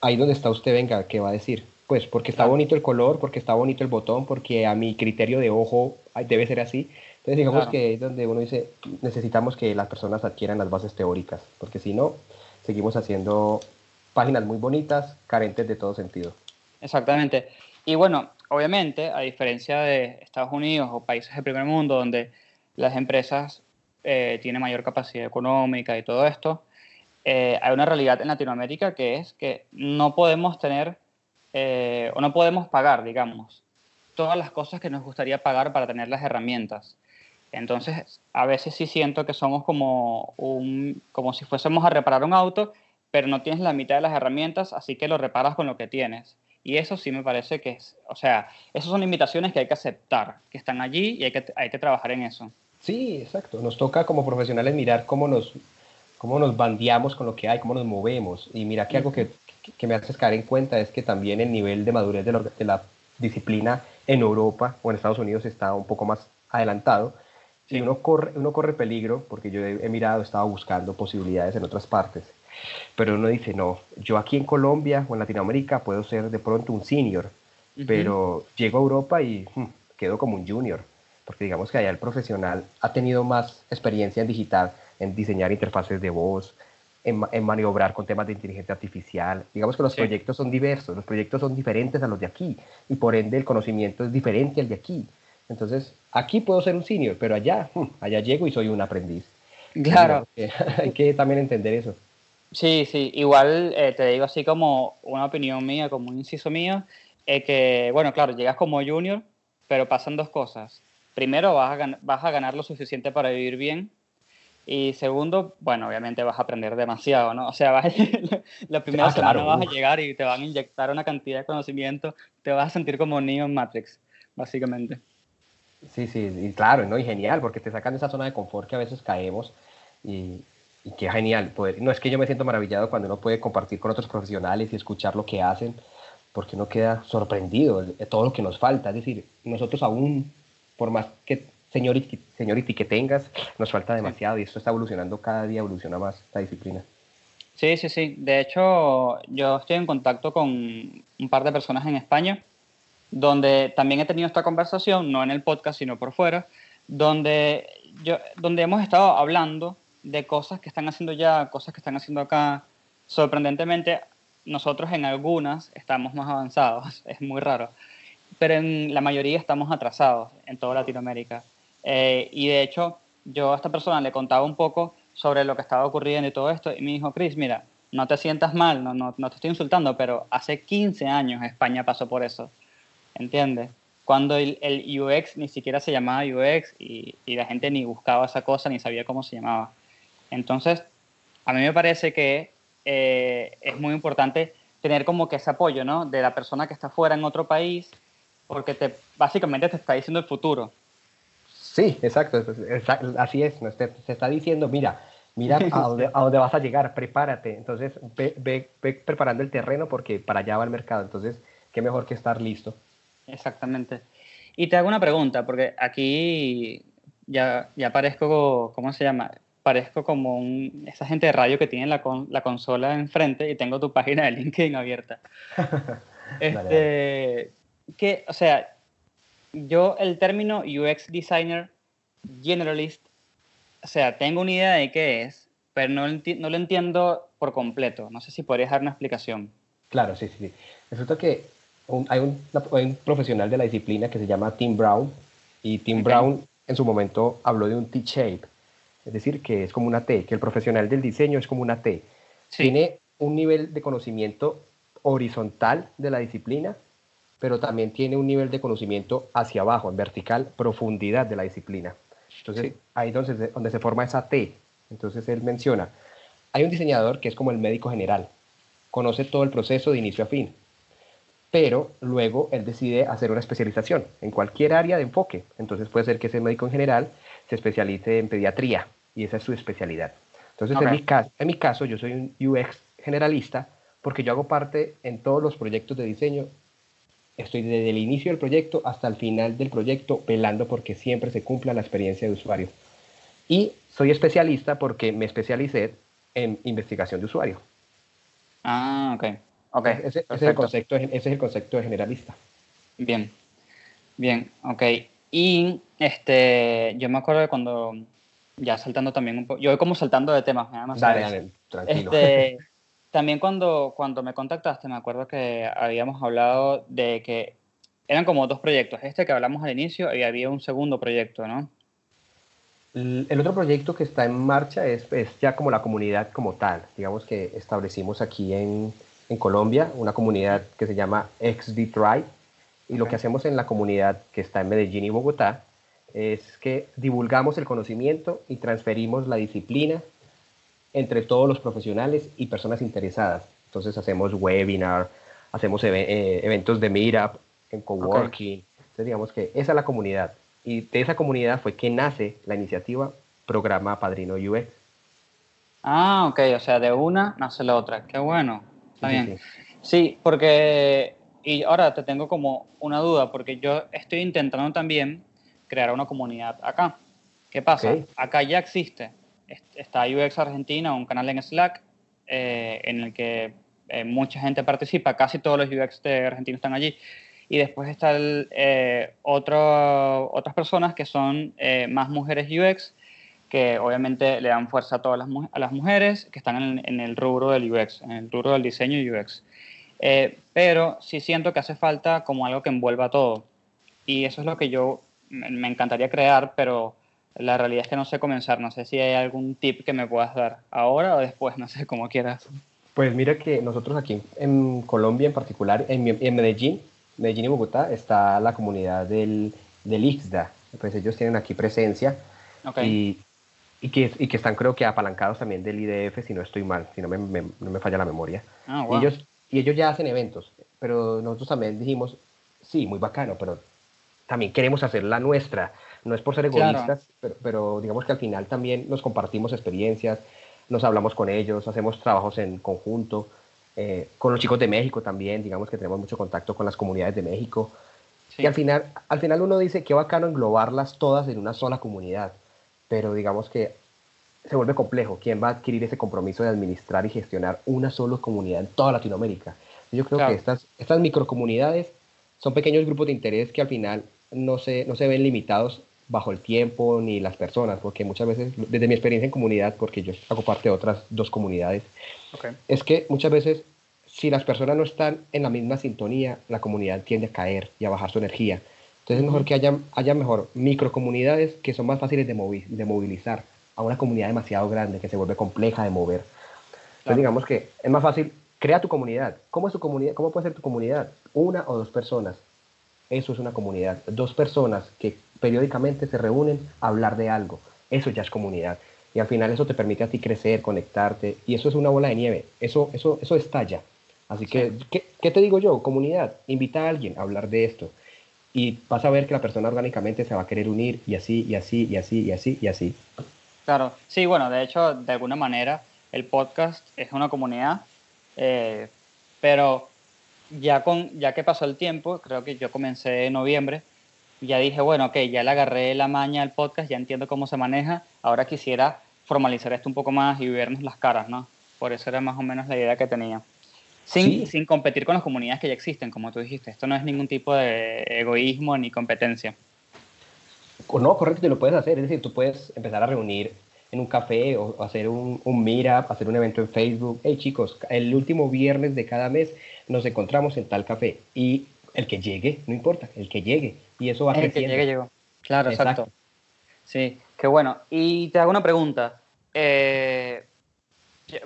ahí donde está usted, venga, ¿qué va a decir? Pues porque está bonito el color, porque está bonito el botón, porque a mi criterio de ojo debe ser así. Entonces digamos Claro. que es donde uno dice, necesitamos que las personas adquieran las bases teóricas, porque si no, seguimos haciendo páginas muy bonitas, carentes de todo sentido. Exactamente. Y bueno, obviamente, a diferencia de Estados Unidos o países del primer mundo, donde las empresas eh, tienen mayor capacidad económica y todo esto, eh, hay una realidad en Latinoamérica que es que no podemos tener eh, o no podemos pagar, digamos, todas las cosas que nos gustaría pagar para tener las herramientas. Entonces, a veces sí siento que somos como, un, como si fuésemos a reparar un auto, pero no tienes la mitad de las herramientas, así que lo reparas con lo que tienes. Y eso sí me parece que es, o sea, esas son limitaciones que hay que aceptar, que están allí y hay que, hay que trabajar en eso. Sí, exacto. Nos toca como profesionales mirar cómo nos, cómo nos bandeamos con lo que hay, cómo nos movemos. Y mira que algo que, que- me haces caer en cuenta es que también el nivel de madurez de la, de la disciplina en Europa o en Estados Unidos está un poco más adelantado. Sí. Y uno corre, uno corre peligro, porque yo he, he mirado, he estado buscando posibilidades en otras partes. Pero uno dice, no, yo aquí en Colombia o en Latinoamérica puedo ser de pronto un senior, Ujú. pero llego a Europa y hmm, quedo como un junior, porque digamos que allá el profesional ha tenido más experiencia en digital, en diseñar interfaces de voz, en, ma- en maniobrar con temas de inteligencia artificial. Digamos que los Sí. proyectos son diversos, los proyectos son diferentes a los de aquí y por ende el conocimiento es diferente al de aquí. Entonces, aquí puedo ser un senior, pero allá, hmm, allá llego y soy un aprendiz. Claro. Hay que también entender eso. Sí, sí, igual eh, te digo así como una opinión mía, como un inciso mío, eh, que, bueno, claro, llegas como junior, pero pasan dos cosas. Primero, vas a, vas a ganar lo suficiente para vivir bien. Y segundo, bueno, obviamente vas a aprender demasiado, ¿no? O sea, vas, la primera Ah, claro, semana vas a llegar y te van a inyectar una cantidad de conocimiento, te vas a sentir como Neo en Matrix, básicamente. Sí, sí, y claro, ¿no? Y genial, porque te sacan de esa zona de confort que a veces caemos y, y qué genial poder. No es que yo me siento maravillado cuando uno puede compartir con otros profesionales y escuchar lo que hacen, porque uno queda sorprendido de todo lo que nos falta. Es decir, nosotros aún, por más que seniority, seniority que tengas, nos falta demasiado y esto está evolucionando cada día, evoluciona más esta disciplina. Sí, sí, sí. De hecho, yo estoy en contacto con un par de personas en España, donde también he tenido esta conversación, no en el podcast, sino por fuera, donde, yo, donde hemos estado hablando de cosas que están haciendo ya, cosas que están haciendo acá. Sorprendentemente, nosotros en algunas estamos más avanzados, es muy raro, pero en la mayoría estamos atrasados en toda Latinoamérica. Eh, y de hecho, yo a esta persona le contaba un poco sobre lo que estaba ocurriendo y todo esto, y me dijo, Chris, mira, no te sientas mal, no, no, no te estoy insultando, pero hace 15 años España pasó por eso, ¿entiendes? Cuando el, UX ni siquiera se llamaba UX y, y la gente ni buscaba esa cosa, ni sabía cómo se llamaba. Entonces, a mí me parece que eh, es muy importante tener como que ese apoyo, ¿no? De la persona que está fuera en otro país, porque te, básicamente te está diciendo el futuro. Sí, exacto, así es, se está diciendo, mira, mira a dónde, a dónde vas a llegar, prepárate, entonces ve, ve- ve preparando el terreno porque para allá va el mercado, entonces qué mejor que estar listo. Exactamente. Y te hago una pregunta, porque aquí ya, ya parezco, ¿cómo se llama? Parezco como un, esa gente de radio que tiene la, con- la consola enfrente y tengo tu página de LinkedIn abierta. Este, que, o sea, yo el término UX Designer Generalist, o sea, tengo una idea de qué es, pero no, lo enti- no lo entiendo por completo. No sé si podrías dar una explicación. Claro, sí, sí, sí. Resulta que un- hay, un, hay un profesional de la disciplina que se llama Tim Brown y Tim. Brown en su momento habló de un T-shape, es decir, que es como una T, que el profesional del diseño es como una T. Sí. Tiene un nivel de conocimiento horizontal de la disciplina, pero también tiene un nivel de conocimiento hacia abajo, en vertical, profundidad de la disciplina. Entonces, Sí. ahí donde se, donde se forma esa T. Entonces, él menciona, hay un diseñador que es como el médico general, conoce todo el proceso de inicio a fin, pero luego él decide hacer una especialización en cualquier área de enfoque. Entonces puede ser que ese médico en general se especialice en pediatría y esa es su especialidad. Entonces en, mi caso, en mi caso yo soy un UX generalista porque yo hago parte en todos los proyectos de diseño. Estoy desde el inicio del proyecto hasta el final del proyecto velando porque siempre se cumpla la experiencia de usuario. Y soy especialista porque me especialicé en investigación de usuario. Ah, ok. Ok. Ese, ese es el concepto, ese es el concepto de generalista. Bien, bien, ok. Y este, yo me acuerdo de cuando, ya saltando también un poco, yo voy como saltando de temas, me da más Dale, dale, tranquilo. Este, también cuando, cuando me contactaste, me acuerdo que habíamos hablado de que eran como dos proyectos. Este que hablamos al inicio y había un segundo proyecto, ¿no? El otro proyecto que está en marcha es, es ya como la comunidad como tal. Digamos que establecimos aquí en, en Colombia una comunidad que se llama XD Tribe. Y lo que hacemos en la comunidad que está en Medellín y Bogotá es que divulgamos el conocimiento y transferimos la disciplina entre todos los profesionales y personas interesadas. Entonces hacemos webinar, hacemos eh, eventos de meetup, en coworking. Entonces digamos que esa es la comunidad. Y de esa comunidad fue que nace la iniciativa Programa Padrino UX. Ah, ok, o sea, de una nace la otra. Qué bueno. Está Sí, bien. sí. Sí, porque, y ahora te tengo como una duda, porque yo estoy intentando también crear una comunidad acá. ¿Qué pasa? Acá ya existe. Est- Está UX Argentina, un canal en Slack, eh, en el que eh, mucha gente participa, casi todos los UX de Argentina están allí. Y después están otras personas que son eh, más mujeres UX, que obviamente le dan fuerza a todas las, a las mujeres que están en, en el rubro del UX, en el rubro del diseño UX. Eh, pero sí siento que hace falta como algo que envuelva todo. Y eso es lo que yo me encantaría crear, pero la realidad es que no sé comenzar. No sé si hay algún tip que me puedas dar ahora o después, no sé, como quieras. Pues mira que nosotros aquí en Colombia en particular, en, Medellín, Medellín y Bogotá, está la comunidad del, del IXDA. Pues ellos tienen aquí presencia Ok. y, y, que, y que están creo que apalancados también del IDF, si no estoy mal, si no me, me- no me falla la memoria. Ah, Y wow. ellos, y ellos ya hacen eventos, pero nosotros también dijimos, sí, muy bacano, pero también queremos hacer la nuestra. No es por ser Claro. egoístas, pero, pero digamos que al final también nos compartimos experiencias, nos hablamos con ellos, hacemos trabajos en conjunto, eh, con los chicos de México también, digamos que tenemos mucho contacto con las comunidades de México. Sí. Y al final, al final uno dice que bacano englobarlas todas en una sola comunidad, pero digamos que se vuelve complejo. ¿Quién va a adquirir ese compromiso de administrar y gestionar una sola comunidad en toda Latinoamérica? Yo creo Claro. que estas, estas microcomunidades son pequeños grupos de interés que al final no se, no se ven limitados bajo el tiempo ni las personas, porque muchas veces, desde mi experiencia en comunidad, porque yo hago parte de otras dos comunidades, Ok. es que muchas veces si las personas no están en la misma sintonía, la comunidad tiende a caer y a bajar su energía. Entonces es mejor que haya, haya mejor microcomunidades que son más fáciles de, movi- de movilizar a una comunidad demasiado grande que se vuelve compleja de mover. Entonces Claro. digamos que es más fácil, crea tu comunidad. ¿Cómo es tu comunidad? ¿Cómo puede ser tu comunidad? Una o dos personas. Eso es una comunidad. Dos personas que periódicamente se reúnen a hablar de algo. Eso ya es comunidad. Y al final eso te permite a ti crecer, conectarte. Y eso es una bola de nieve. Eso, eso, eso estalla. Así que. ¿qué, qué te digo yo? Comunidad, invita a alguien a hablar de esto. Y vas a ver que la persona orgánicamente se va a querer unir y así, y así, y así, y así, y así. Claro, sí, bueno, de hecho, de alguna manera, el podcast es una comunidad, eh, pero ya, con, ya que pasó el tiempo, creo que yo comencé en noviembre, ya dije, bueno, ok, ya le agarré la maña al podcast, ya entiendo cómo se maneja, ahora quisiera formalizar esto un poco más y vernos las caras, ¿no? Por eso era más o menos la idea que tenía. Sin, Sí. sin competir con las comunidades que ya existen, como tú dijiste. Esto no es ningún tipo de egoísmo ni competencia. No, correcto, te lo puedes hacer. Es decir, tú puedes empezar a reunir en un café o o hacer un, un meetup, hacer un evento en Facebook. Hey chicos, el último viernes de cada mes nos encontramos en tal café. Y el que llegue, no importa, el que llegue. Y eso va El que creciendo. llegue llegó. Claro, exacto. Exacto. Sí, qué bueno. Y te hago una pregunta. eh,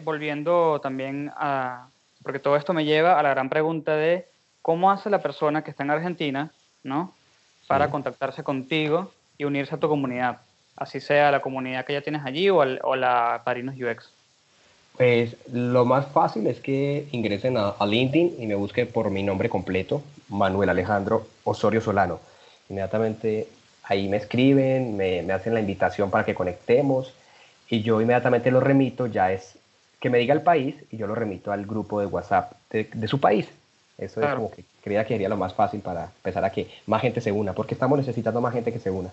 volviendo también a... Porque todo esto me lleva a la gran pregunta de cómo hace la persona que está en Argentina, ¿no? Para Sí. contactarse contigo y unirse a tu comunidad. Así sea la comunidad que ya tienes allí o, al- o la Parinos UX. Pues lo más fácil es que ingresen a, a LinkedIn y me busquen por mi nombre completo, Manuel Alejandro Osorio Solano. Inmediatamente ahí me escriben, me, me hacen la invitación para que conectemos y yo inmediatamente lo remito, ya es que me diga el país y yo lo remito al grupo de WhatsApp de, de su país. Eso Claro. es como que creía que sería lo más fácil para empezar a que más gente se una, porque estamos necesitando más gente que se una.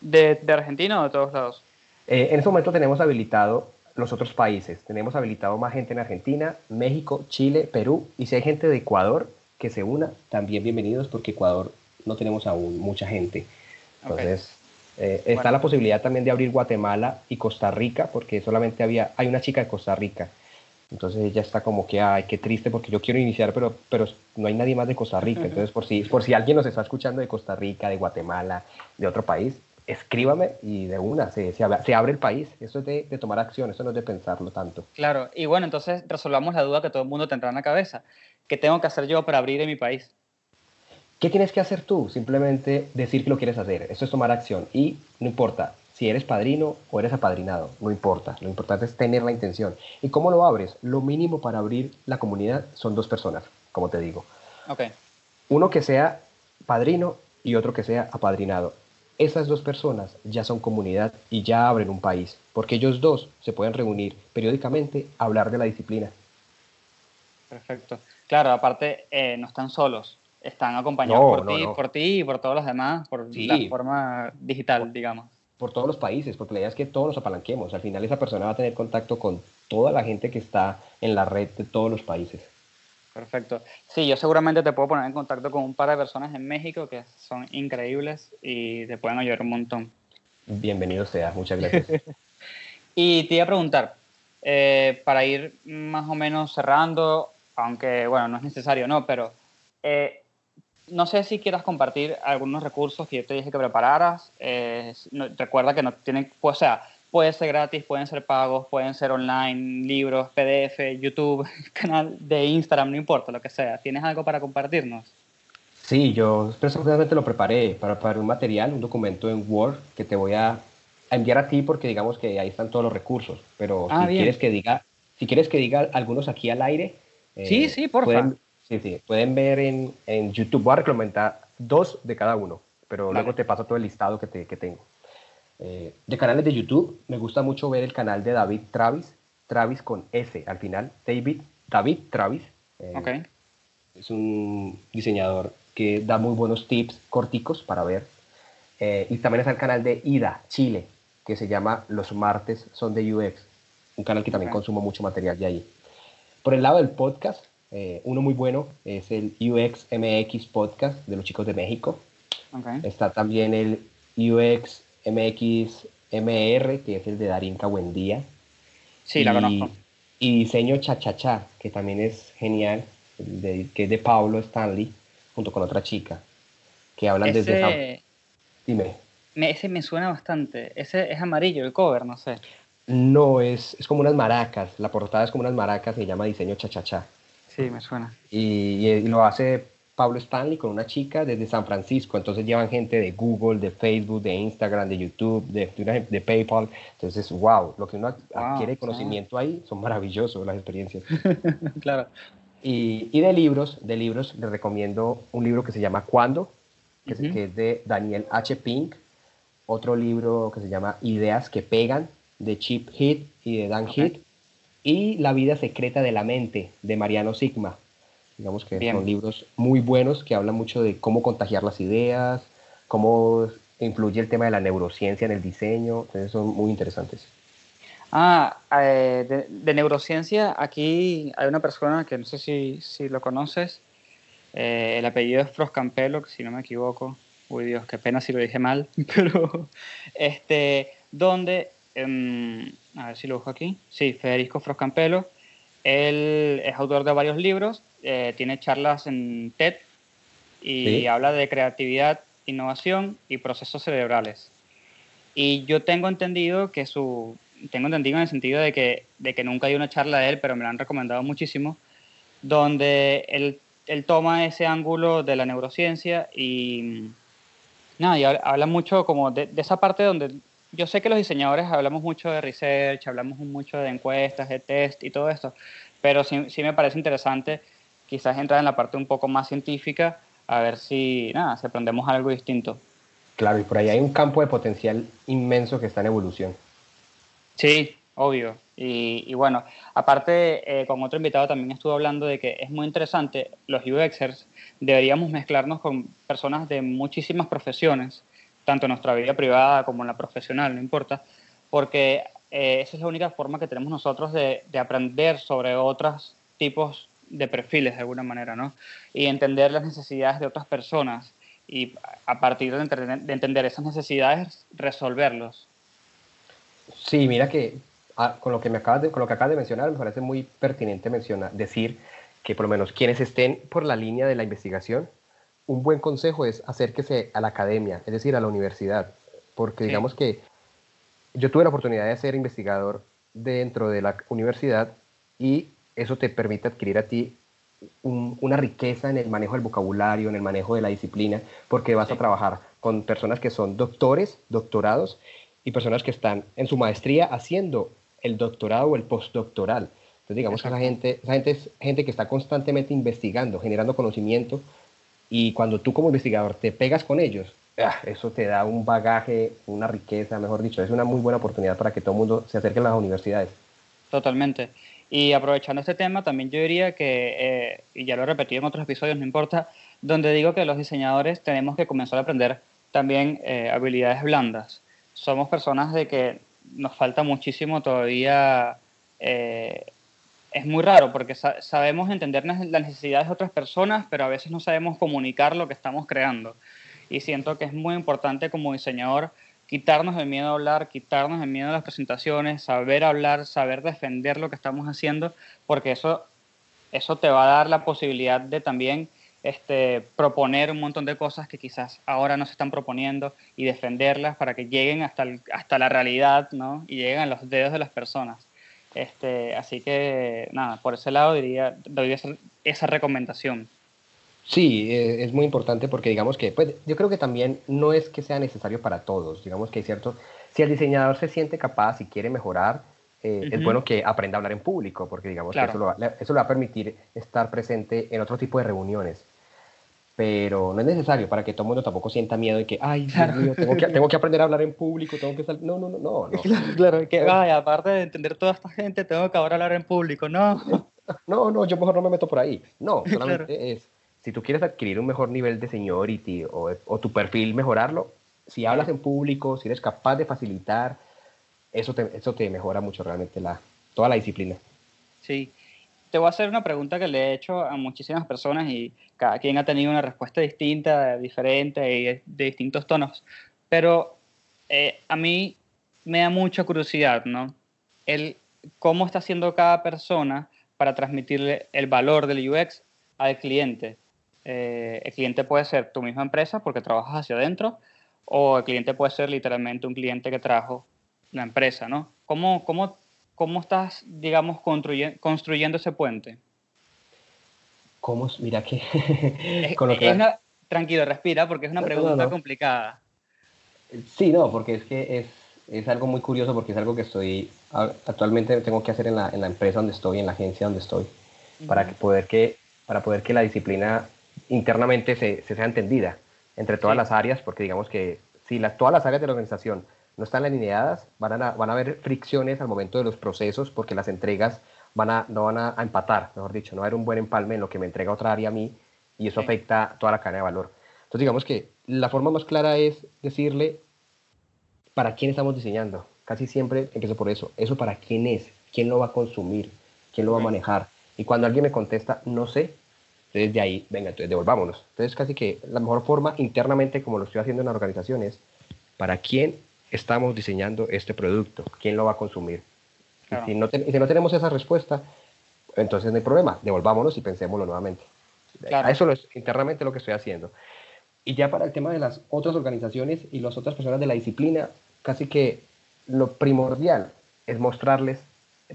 ¿De, de Argentina o de todos lados? Eh, en este momento tenemos habilitado los otros países. Tenemos habilitado más gente en Argentina, México, Chile, Perú. Y si hay gente de Ecuador que se una, también bienvenidos porque Ecuador no tenemos aún mucha gente. Entonces, eh, está Bueno. la posibilidad también de abrir Guatemala y Costa Rica, porque solamente había, hay una chica de Costa Rica. Entonces ella está como que, ay, qué triste, porque yo quiero iniciar, pero, pero no hay nadie más de Costa Rica. Entonces, por si, por si alguien nos está escuchando de Costa Rica, de Guatemala, de otro país, escríbame y de una, se, se abre el país. Eso es de, de tomar acción, eso no es de pensarlo tanto. Claro, y bueno, entonces resolvamos la duda que todo el mundo tendrá en la cabeza. ¿Qué tengo que hacer yo para abrir en mi país? ¿Qué tienes que hacer tú? Simplemente decir que lo quieres hacer. Eso es tomar acción. Y no importa si eres padrino o eres apadrinado, no importa. Lo importante es tener la intención. ¿Y cómo lo abres? Lo mínimo para abrir la comunidad son dos personas, como te digo. Ok, Uno que sea padrino y otro que sea apadrinado. Esas dos personas ya son comunidad y ya abren un país, porque ellos dos se pueden reunir periódicamente a hablar de la disciplina. perfecto. Claro, aparte, eh, no están solos, están acompañados No, por, no, ti, no. por ti y por todos los demás, por Sí. la forma digital, digamos. por todos los países, porque la idea es que todos nos apalanquemos. Al final esa persona va a tener contacto con toda la gente que está en la red de todos los países. Perfecto. Sí, yo seguramente te puedo poner en contacto con un par de personas en México que son increíbles y te pueden ayudar un montón. Bienvenido sea, muchas gracias. Y te iba a preguntar, eh, para ir más o menos cerrando, aunque bueno, no es necesario, no, pero eh, no sé si quieras compartir algunos recursos que yo te dije que prepararas. Eh, no- recuerda que no tienen, pues, o sea, puede ser gratis, pueden ser pagos, pueden ser online, libros, PDF, YouTube, canal de Instagram, no importa, lo que sea. ¿Tienes algo para compartirnos? Sí, yo personalmente lo preparé para, para un material, un documento en Word que te voy a, a enviar a ti porque digamos que ahí están todos los recursos. Pero Ah, si bien. quieres que diga, si quieres que diga algunos aquí al aire, eh, Sí, sí, porfa. Pueden, sí, sí, pueden ver en, en YouTube. Voy a recomendar dos de cada uno, pero Vale. luego te paso todo el listado que, te, que tengo. Eh, de canales de YouTube, me gusta mucho ver el canal de David Travis, Travis con S al final, David, David Travis. eh, Ok. es un diseñador que da muy buenos tips corticos para ver. Eh, y también está el canal de Ida, Chile, que se llama Los martes son de UX, un canal que también Ok. consumo mucho material de ahí. Por el lado del podcast, eh, uno muy bueno es el UX MX Podcast de los chicos de México. Está también el UX MX MR, que es el de Darinka Buendía. Sí, la conozco. Y diseño cha-cha-cha, que también es genial, de- que es de Paulo Stanley, junto con otra chica, que hablan desde... esa- Ese, Dime. me, ese me suena bastante. Ese es amarillo, el cover, no sé. No, es, es como unas maracas, la portada es como unas maracas, se llama diseño cha-cha-cha. Sí, me suena. Y, y lo hace Pablo Stanley con una chica desde San Francisco, entonces llevan gente de Google, de Facebook, de Instagram, de YouTube, de, de, una- de PayPal, entonces, wow, lo que uno adquiere sí. conocimiento ahí son maravillosos las experiencias. claro. Y, y de libros, de libros les recomiendo un libro que se llama Cuándo, que, es- Ujú. que es de Daniel H. Pink, otro libro que se llama Ideas que pegan, de Chip Heath y de Dan Ok. Heath, y La vida secreta de la mente, de Mariano Sigma. Digamos que Bien. son libros muy buenos que hablan mucho de cómo contagiar las ideas, cómo influye el tema de la neurociencia en el diseño, entonces son muy interesantes. Ah, eh, de, de neurociencia, aquí hay una persona que no sé si, si lo conoces. eh, el apellido es Froscampelo, si no me equivoco. Uy, Dios, qué pena si lo dije mal. Pero, este, donde, em, a ver si lo busco aquí. Sí, Federico Froscampelo. Él es autor de varios libros, eh, tiene charlas en TED y Sí. habla de creatividad, innovación y procesos cerebrales. Y yo tengo entendido que su. Tengo entendido en el sentido de que, de que nunca hay una charla de él, pero me la han recomendado muchísimo, donde él, él toma ese ángulo de la neurociencia y. Nada, y habla, habla mucho como de, de esa parte donde. Yo sé que los diseñadores hablamos mucho de research, hablamos mucho de encuestas, de test y todo esto, pero sí, sí me parece interesante quizás entrar en la parte un poco más científica a ver si, nada, si aprendemos algo distinto. Claro, y por ahí hay un campo de potencial inmenso que está en evolución. Sí, obvio. Y, y bueno, aparte, eh, con otro invitado también estuve hablando de que es muy interesante, los UXers deberíamos mezclarnos con personas de muchísimas profesiones, tanto en nuestra vida privada como en la profesional, no importa, porque eh, esa es la única forma que tenemos nosotros de, de aprender sobre otros tipos de perfiles de alguna manera, ¿no? Y entender las necesidades de otras personas y a partir de, entender- de entender esas necesidades, resolverlos. Sí, mira que ah, con lo que me acabas de, con lo que acabas de mencionar, me parece muy pertinente mencionar, decir que por lo menos quienes estén por la línea de la investigación, un buen consejo es acérquese a la academia, es decir, a la universidad, porque Sí. digamos que yo tuve la oportunidad de ser investigador dentro de la universidad y eso te permite adquirir a ti un- una riqueza en el manejo del vocabulario, en el manejo de la disciplina, porque vas Sí. a trabajar con personas que son doctores, doctorados y personas que están en su maestría haciendo el doctorado o el postdoctoral. Entonces digamos que esa gente, esa gente es gente que está constantemente investigando, generando conocimiento y cuando tú como investigador te pegas con ellos, ah, eso te da un bagaje, una riqueza, mejor dicho, es una muy buena oportunidad para que todo el mundo se acerque a las universidades. Totalmente. Y aprovechando este tema, también yo diría que, eh, y ya lo he repetido en otros episodios, no importa, donde digo que los diseñadores tenemos que comenzar a aprender también eh, habilidades blandas. Somos personas de que nos falta muchísimo todavía. eh, es muy raro porque sa- sabemos entender las las necesidades de otras personas, pero a veces no sabemos comunicar lo que estamos creando. Y siento que es muy importante como diseñador quitarnos el miedo a hablar, quitarnos el miedo a las presentaciones, saber hablar, saber defender lo que estamos haciendo, porque eso, eso te va a dar la posibilidad de también este, proponer un montón de cosas que quizás ahora no se están proponiendo y defenderlas para que lleguen hasta, el- hasta la realidad ¿no? y lleguen a los dedos de las personas. Este, así que, nada, por ese lado diría, doy esa, esa recomendación. Sí, eh, es muy importante porque digamos que, pues yo creo que también no es que sea necesario para todos, digamos que hay cierto, si el diseñador se siente capaz y quiere mejorar, eh, es bueno que aprenda a hablar en público, porque digamos Claro. que eso, lo eso le va a permitir estar presente en otro tipo de reuniones. Pero no es necesario para que todo el mundo tampoco sienta miedo de que, ay, Dios Claro. mío, tengo que, tengo que aprender a hablar en público, tengo que salir. No, no, no, no. no. Claro, claro, que aparte de entender toda esta gente, tengo que ahora hablar en público, no. No, no, yo mejor no me meto por ahí. No, Claro. solamente es, si tú quieres adquirir un mejor nivel de seniority o, o tu perfil mejorarlo, si hablas en público, si eres capaz de facilitar, eso te, eso te mejora mucho realmente la, toda la disciplina. Sí. Te voy a hacer una pregunta que le he hecho a muchísimas personas y cada quien ha tenido una respuesta distinta, diferente y de, distintos tonos. Pero eh, a mí me da mucha curiosidad, ¿no? El cómo está haciendo cada persona para transmitirle el valor del UX al cliente. Eh, el cliente puede ser tu misma empresa porque trabajas hacia adentro o el cliente puede ser literalmente un cliente que trajo la empresa, ¿no? ¿Cómo, cómo, cómo estás, digamos, construye- construyendo ese puente? ¿Cómo? Mira que... Es- con lo es que- una- tranquilo, respira porque es una No, pregunta no. complicada. Sí, no, porque es que es, es algo muy curioso porque es algo que estoy, actualmente tengo que hacer en la, en la empresa donde estoy, en la agencia donde estoy, para que poder que, para poder que la disciplina internamente se, se sea entendida entre todas Sí. las áreas, porque digamos que si las, todas las áreas de la organización no están alineadas, van a, van a haber fricciones al momento de los procesos, porque las entregas van a, no van a, a empatar, mejor dicho, no va a haber un buen empalme en lo que me entrega otra área a mí, y eso Sí. afecta toda la cadena de valor. Entonces digamos que la forma más clara es decirle para quién estamos diseñando. Casi siempre empiezo por eso. ¿Eso para quién es? ¿Quién lo va a consumir? ¿Quién lo va a manejar? Y cuando alguien me contesta, no sé, entonces de ahí, venga, entonces devolvámonos. Entonces casi que la mejor forma internamente, como lo estoy haciendo en la organización, es para quién estamos diseñando este producto, quién lo va a consumir. Claro. Y si no, te- y si no tenemos esa respuesta, entonces no hay problema, devolvámonos y pensémoslo nuevamente. Claro. A eso lo es internamente lo que estoy haciendo. Y ya para el tema de las otras organizaciones y las otras personas de la disciplina, casi que lo primordial es mostrarles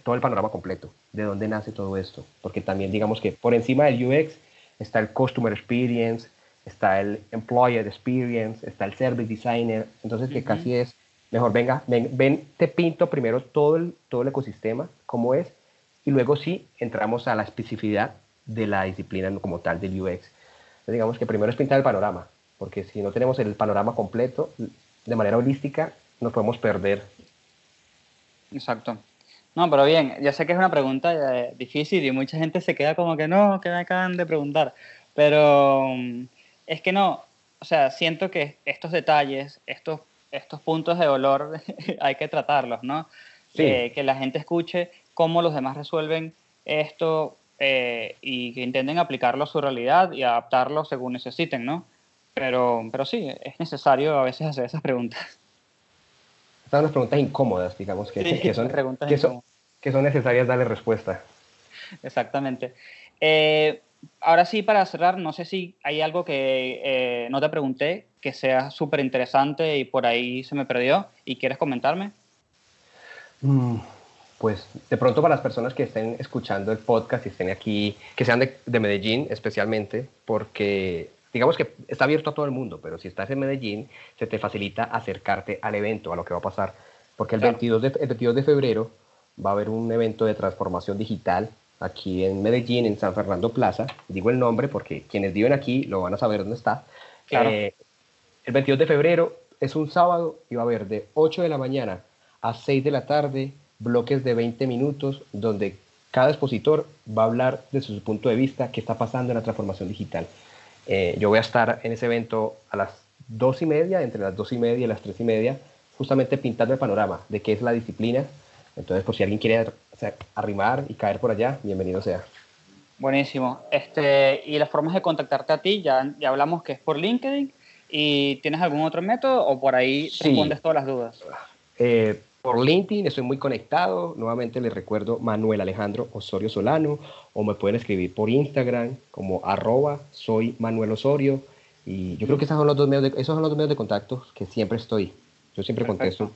todo el panorama completo, de dónde nace todo esto, porque también digamos que por encima del UX está el Customer Experience, está el Employer Experience, está el Service Designer, entonces que casi es, mejor venga, ven, te pinto primero todo el, todo el ecosistema, cómo es, y luego sí entramos a la especificidad de la disciplina como tal del UX. Entonces, digamos que primero es pintar el panorama, porque si no tenemos el panorama completo, de manera holística, nos podemos perder. Exacto. No, pero bien, ya sé que es una pregunta eh, difícil y mucha gente se queda como que no, que me acaban de preguntar. Pero mm, es que no, o sea, siento que estos detalles, estos, estos puntos de dolor hay que tratarlos, ¿no? Sí. Eh, que la gente escuche cómo los demás resuelven esto eh, y que intenten aplicarlo a su realidad y adaptarlo según necesiten, ¿no? Pero, pero sí, es necesario a veces hacer esas preguntas. Estas son unas preguntas incómodas, digamos, que, Sí, que son, que, son, que son necesarias darle respuesta. Exactamente. Eh, ahora sí, para cerrar, no sé si hay algo que eh, no te pregunté, que sea súper interesante y por ahí se me perdió y quieres comentarme. Mm, Pues de pronto para las personas que estén escuchando el podcast y estén aquí, que sean de, de Medellín especialmente, porque digamos que está abierto a todo el mundo, pero si estás en Medellín, se te facilita acercarte al evento, a lo que va a pasar, porque el, Claro. 22, de, el 22 de febrero va a haber un evento de transformación digital aquí en Medellín, en San Fernando Plaza. Digo el nombre porque quienes viven aquí lo van a saber dónde está. Claro. Eh, el 22 de febrero es un sábado y va a haber de 8 de la mañana a 6 de la tarde bloques de 20 minutos donde cada expositor va a hablar desde su punto de vista qué está pasando en la transformación digital. Eh, yo voy a estar en ese evento a las 2 y media, entre las 2 y media y las 3 y media, justamente pintando el panorama de qué es la disciplina. Entonces, por si alguien quiere ar- o sea, arrimar y caer por allá, bienvenido sea. Buenísimo. Este, y las formas de contactarte a ti, ya, ya hablamos que es por LinkedIn. ¿Y tienes algún otro método o por ahí Sí. respondes todas las dudas? Eh, por LinkedIn estoy muy conectado. Nuevamente les recuerdo Manuel Alejandro Osorio Solano o me pueden escribir por Instagram como arroba soy Manuel Osorio. Y yo creo que esos son los dos medios de, esos son los dos medios de contacto que siempre estoy. Yo siempre Perfecto. contesto.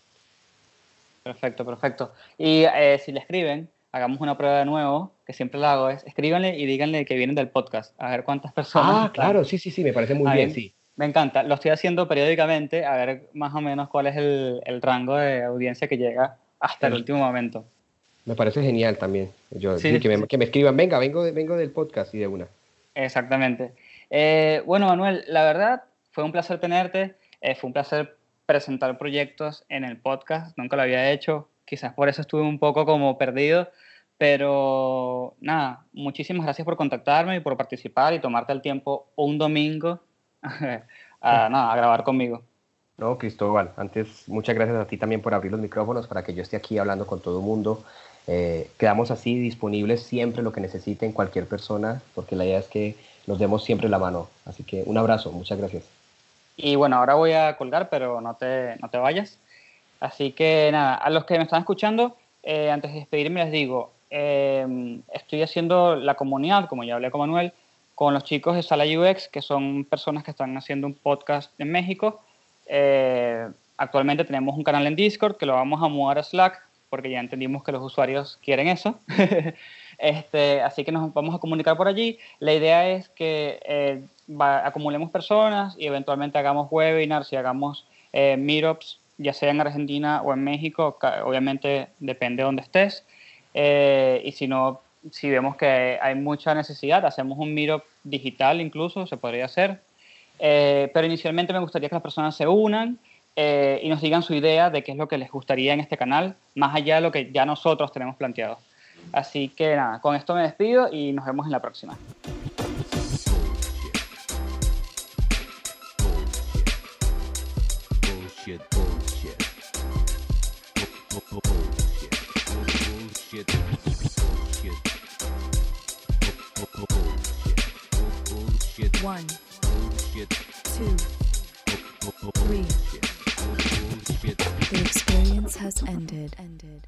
Perfecto, perfecto. Y eh, si le escriben, hagamos una prueba de nuevo, que siempre la hago, es escríbanle y díganle que vienen del podcast, a ver cuántas personas. Ah, están. claro, sí, sí, sí, me parece muy bien, sí. Me encanta, lo estoy haciendo periódicamente, a ver más o menos cuál es el, el rango de audiencia que llega hasta el último momento. Me parece genial también. Yo, Sí, sí, que, me, que me escriban, venga, vengo, vengo del podcast y de una. Exactamente. Eh, bueno, Manuel, la verdad fue un placer tenerte, eh, fue un placer presentar proyectos en el podcast, nunca lo había hecho, quizás por eso estuve un poco como perdido, pero nada, muchísimas gracias por contactarme y por participar y tomarte el tiempo un domingo a, nada, a grabar conmigo. No, Cristóbal, antes muchas gracias a ti también por abrir los micrófonos para que yo esté aquí hablando con todo el mundo. Eh, quedamos así disponibles siempre lo que necesiten cualquier persona, porque la idea es que nos demos siempre la mano. Así que un abrazo, muchas gracias. Y bueno, ahora voy a colgar, pero no te, no te vayas. Así que nada, a los que me están escuchando, eh, antes de despedirme les digo, eh, estoy haciendo la comunidad, como ya hablé con Manuel, con los chicos de Sala UX, que son personas que están haciendo un podcast en México. Eh, actualmente tenemos un canal en Discord que lo vamos a mudar a Slack, porque ya entendimos que los usuarios quieren eso. este, así que nos vamos a comunicar por allí. La idea es que eh, va- acumulemos personas y eventualmente hagamos webinars y hagamos eh, meetups, ya sea en Argentina o en México, obviamente depende de dónde estés. Eh, y si no, si vemos que hay mucha necesidad, hacemos un meetup digital incluso, se podría hacer. Eh, pero inicialmente me gustaría que las personas se unan eh, y nos digan su idea de qué es lo que les gustaría en este canal, más allá de lo que ya nosotros tenemos planteado. Así que nada, con esto me despido y nos vemos en la próxima. Bullshit, bullshit. Bu- bu- Bullshit. Bullshit, bullshit. Bu- bu- Bullshit. Bullshit, One, bullshit. two, Three. The experience has ended. ended.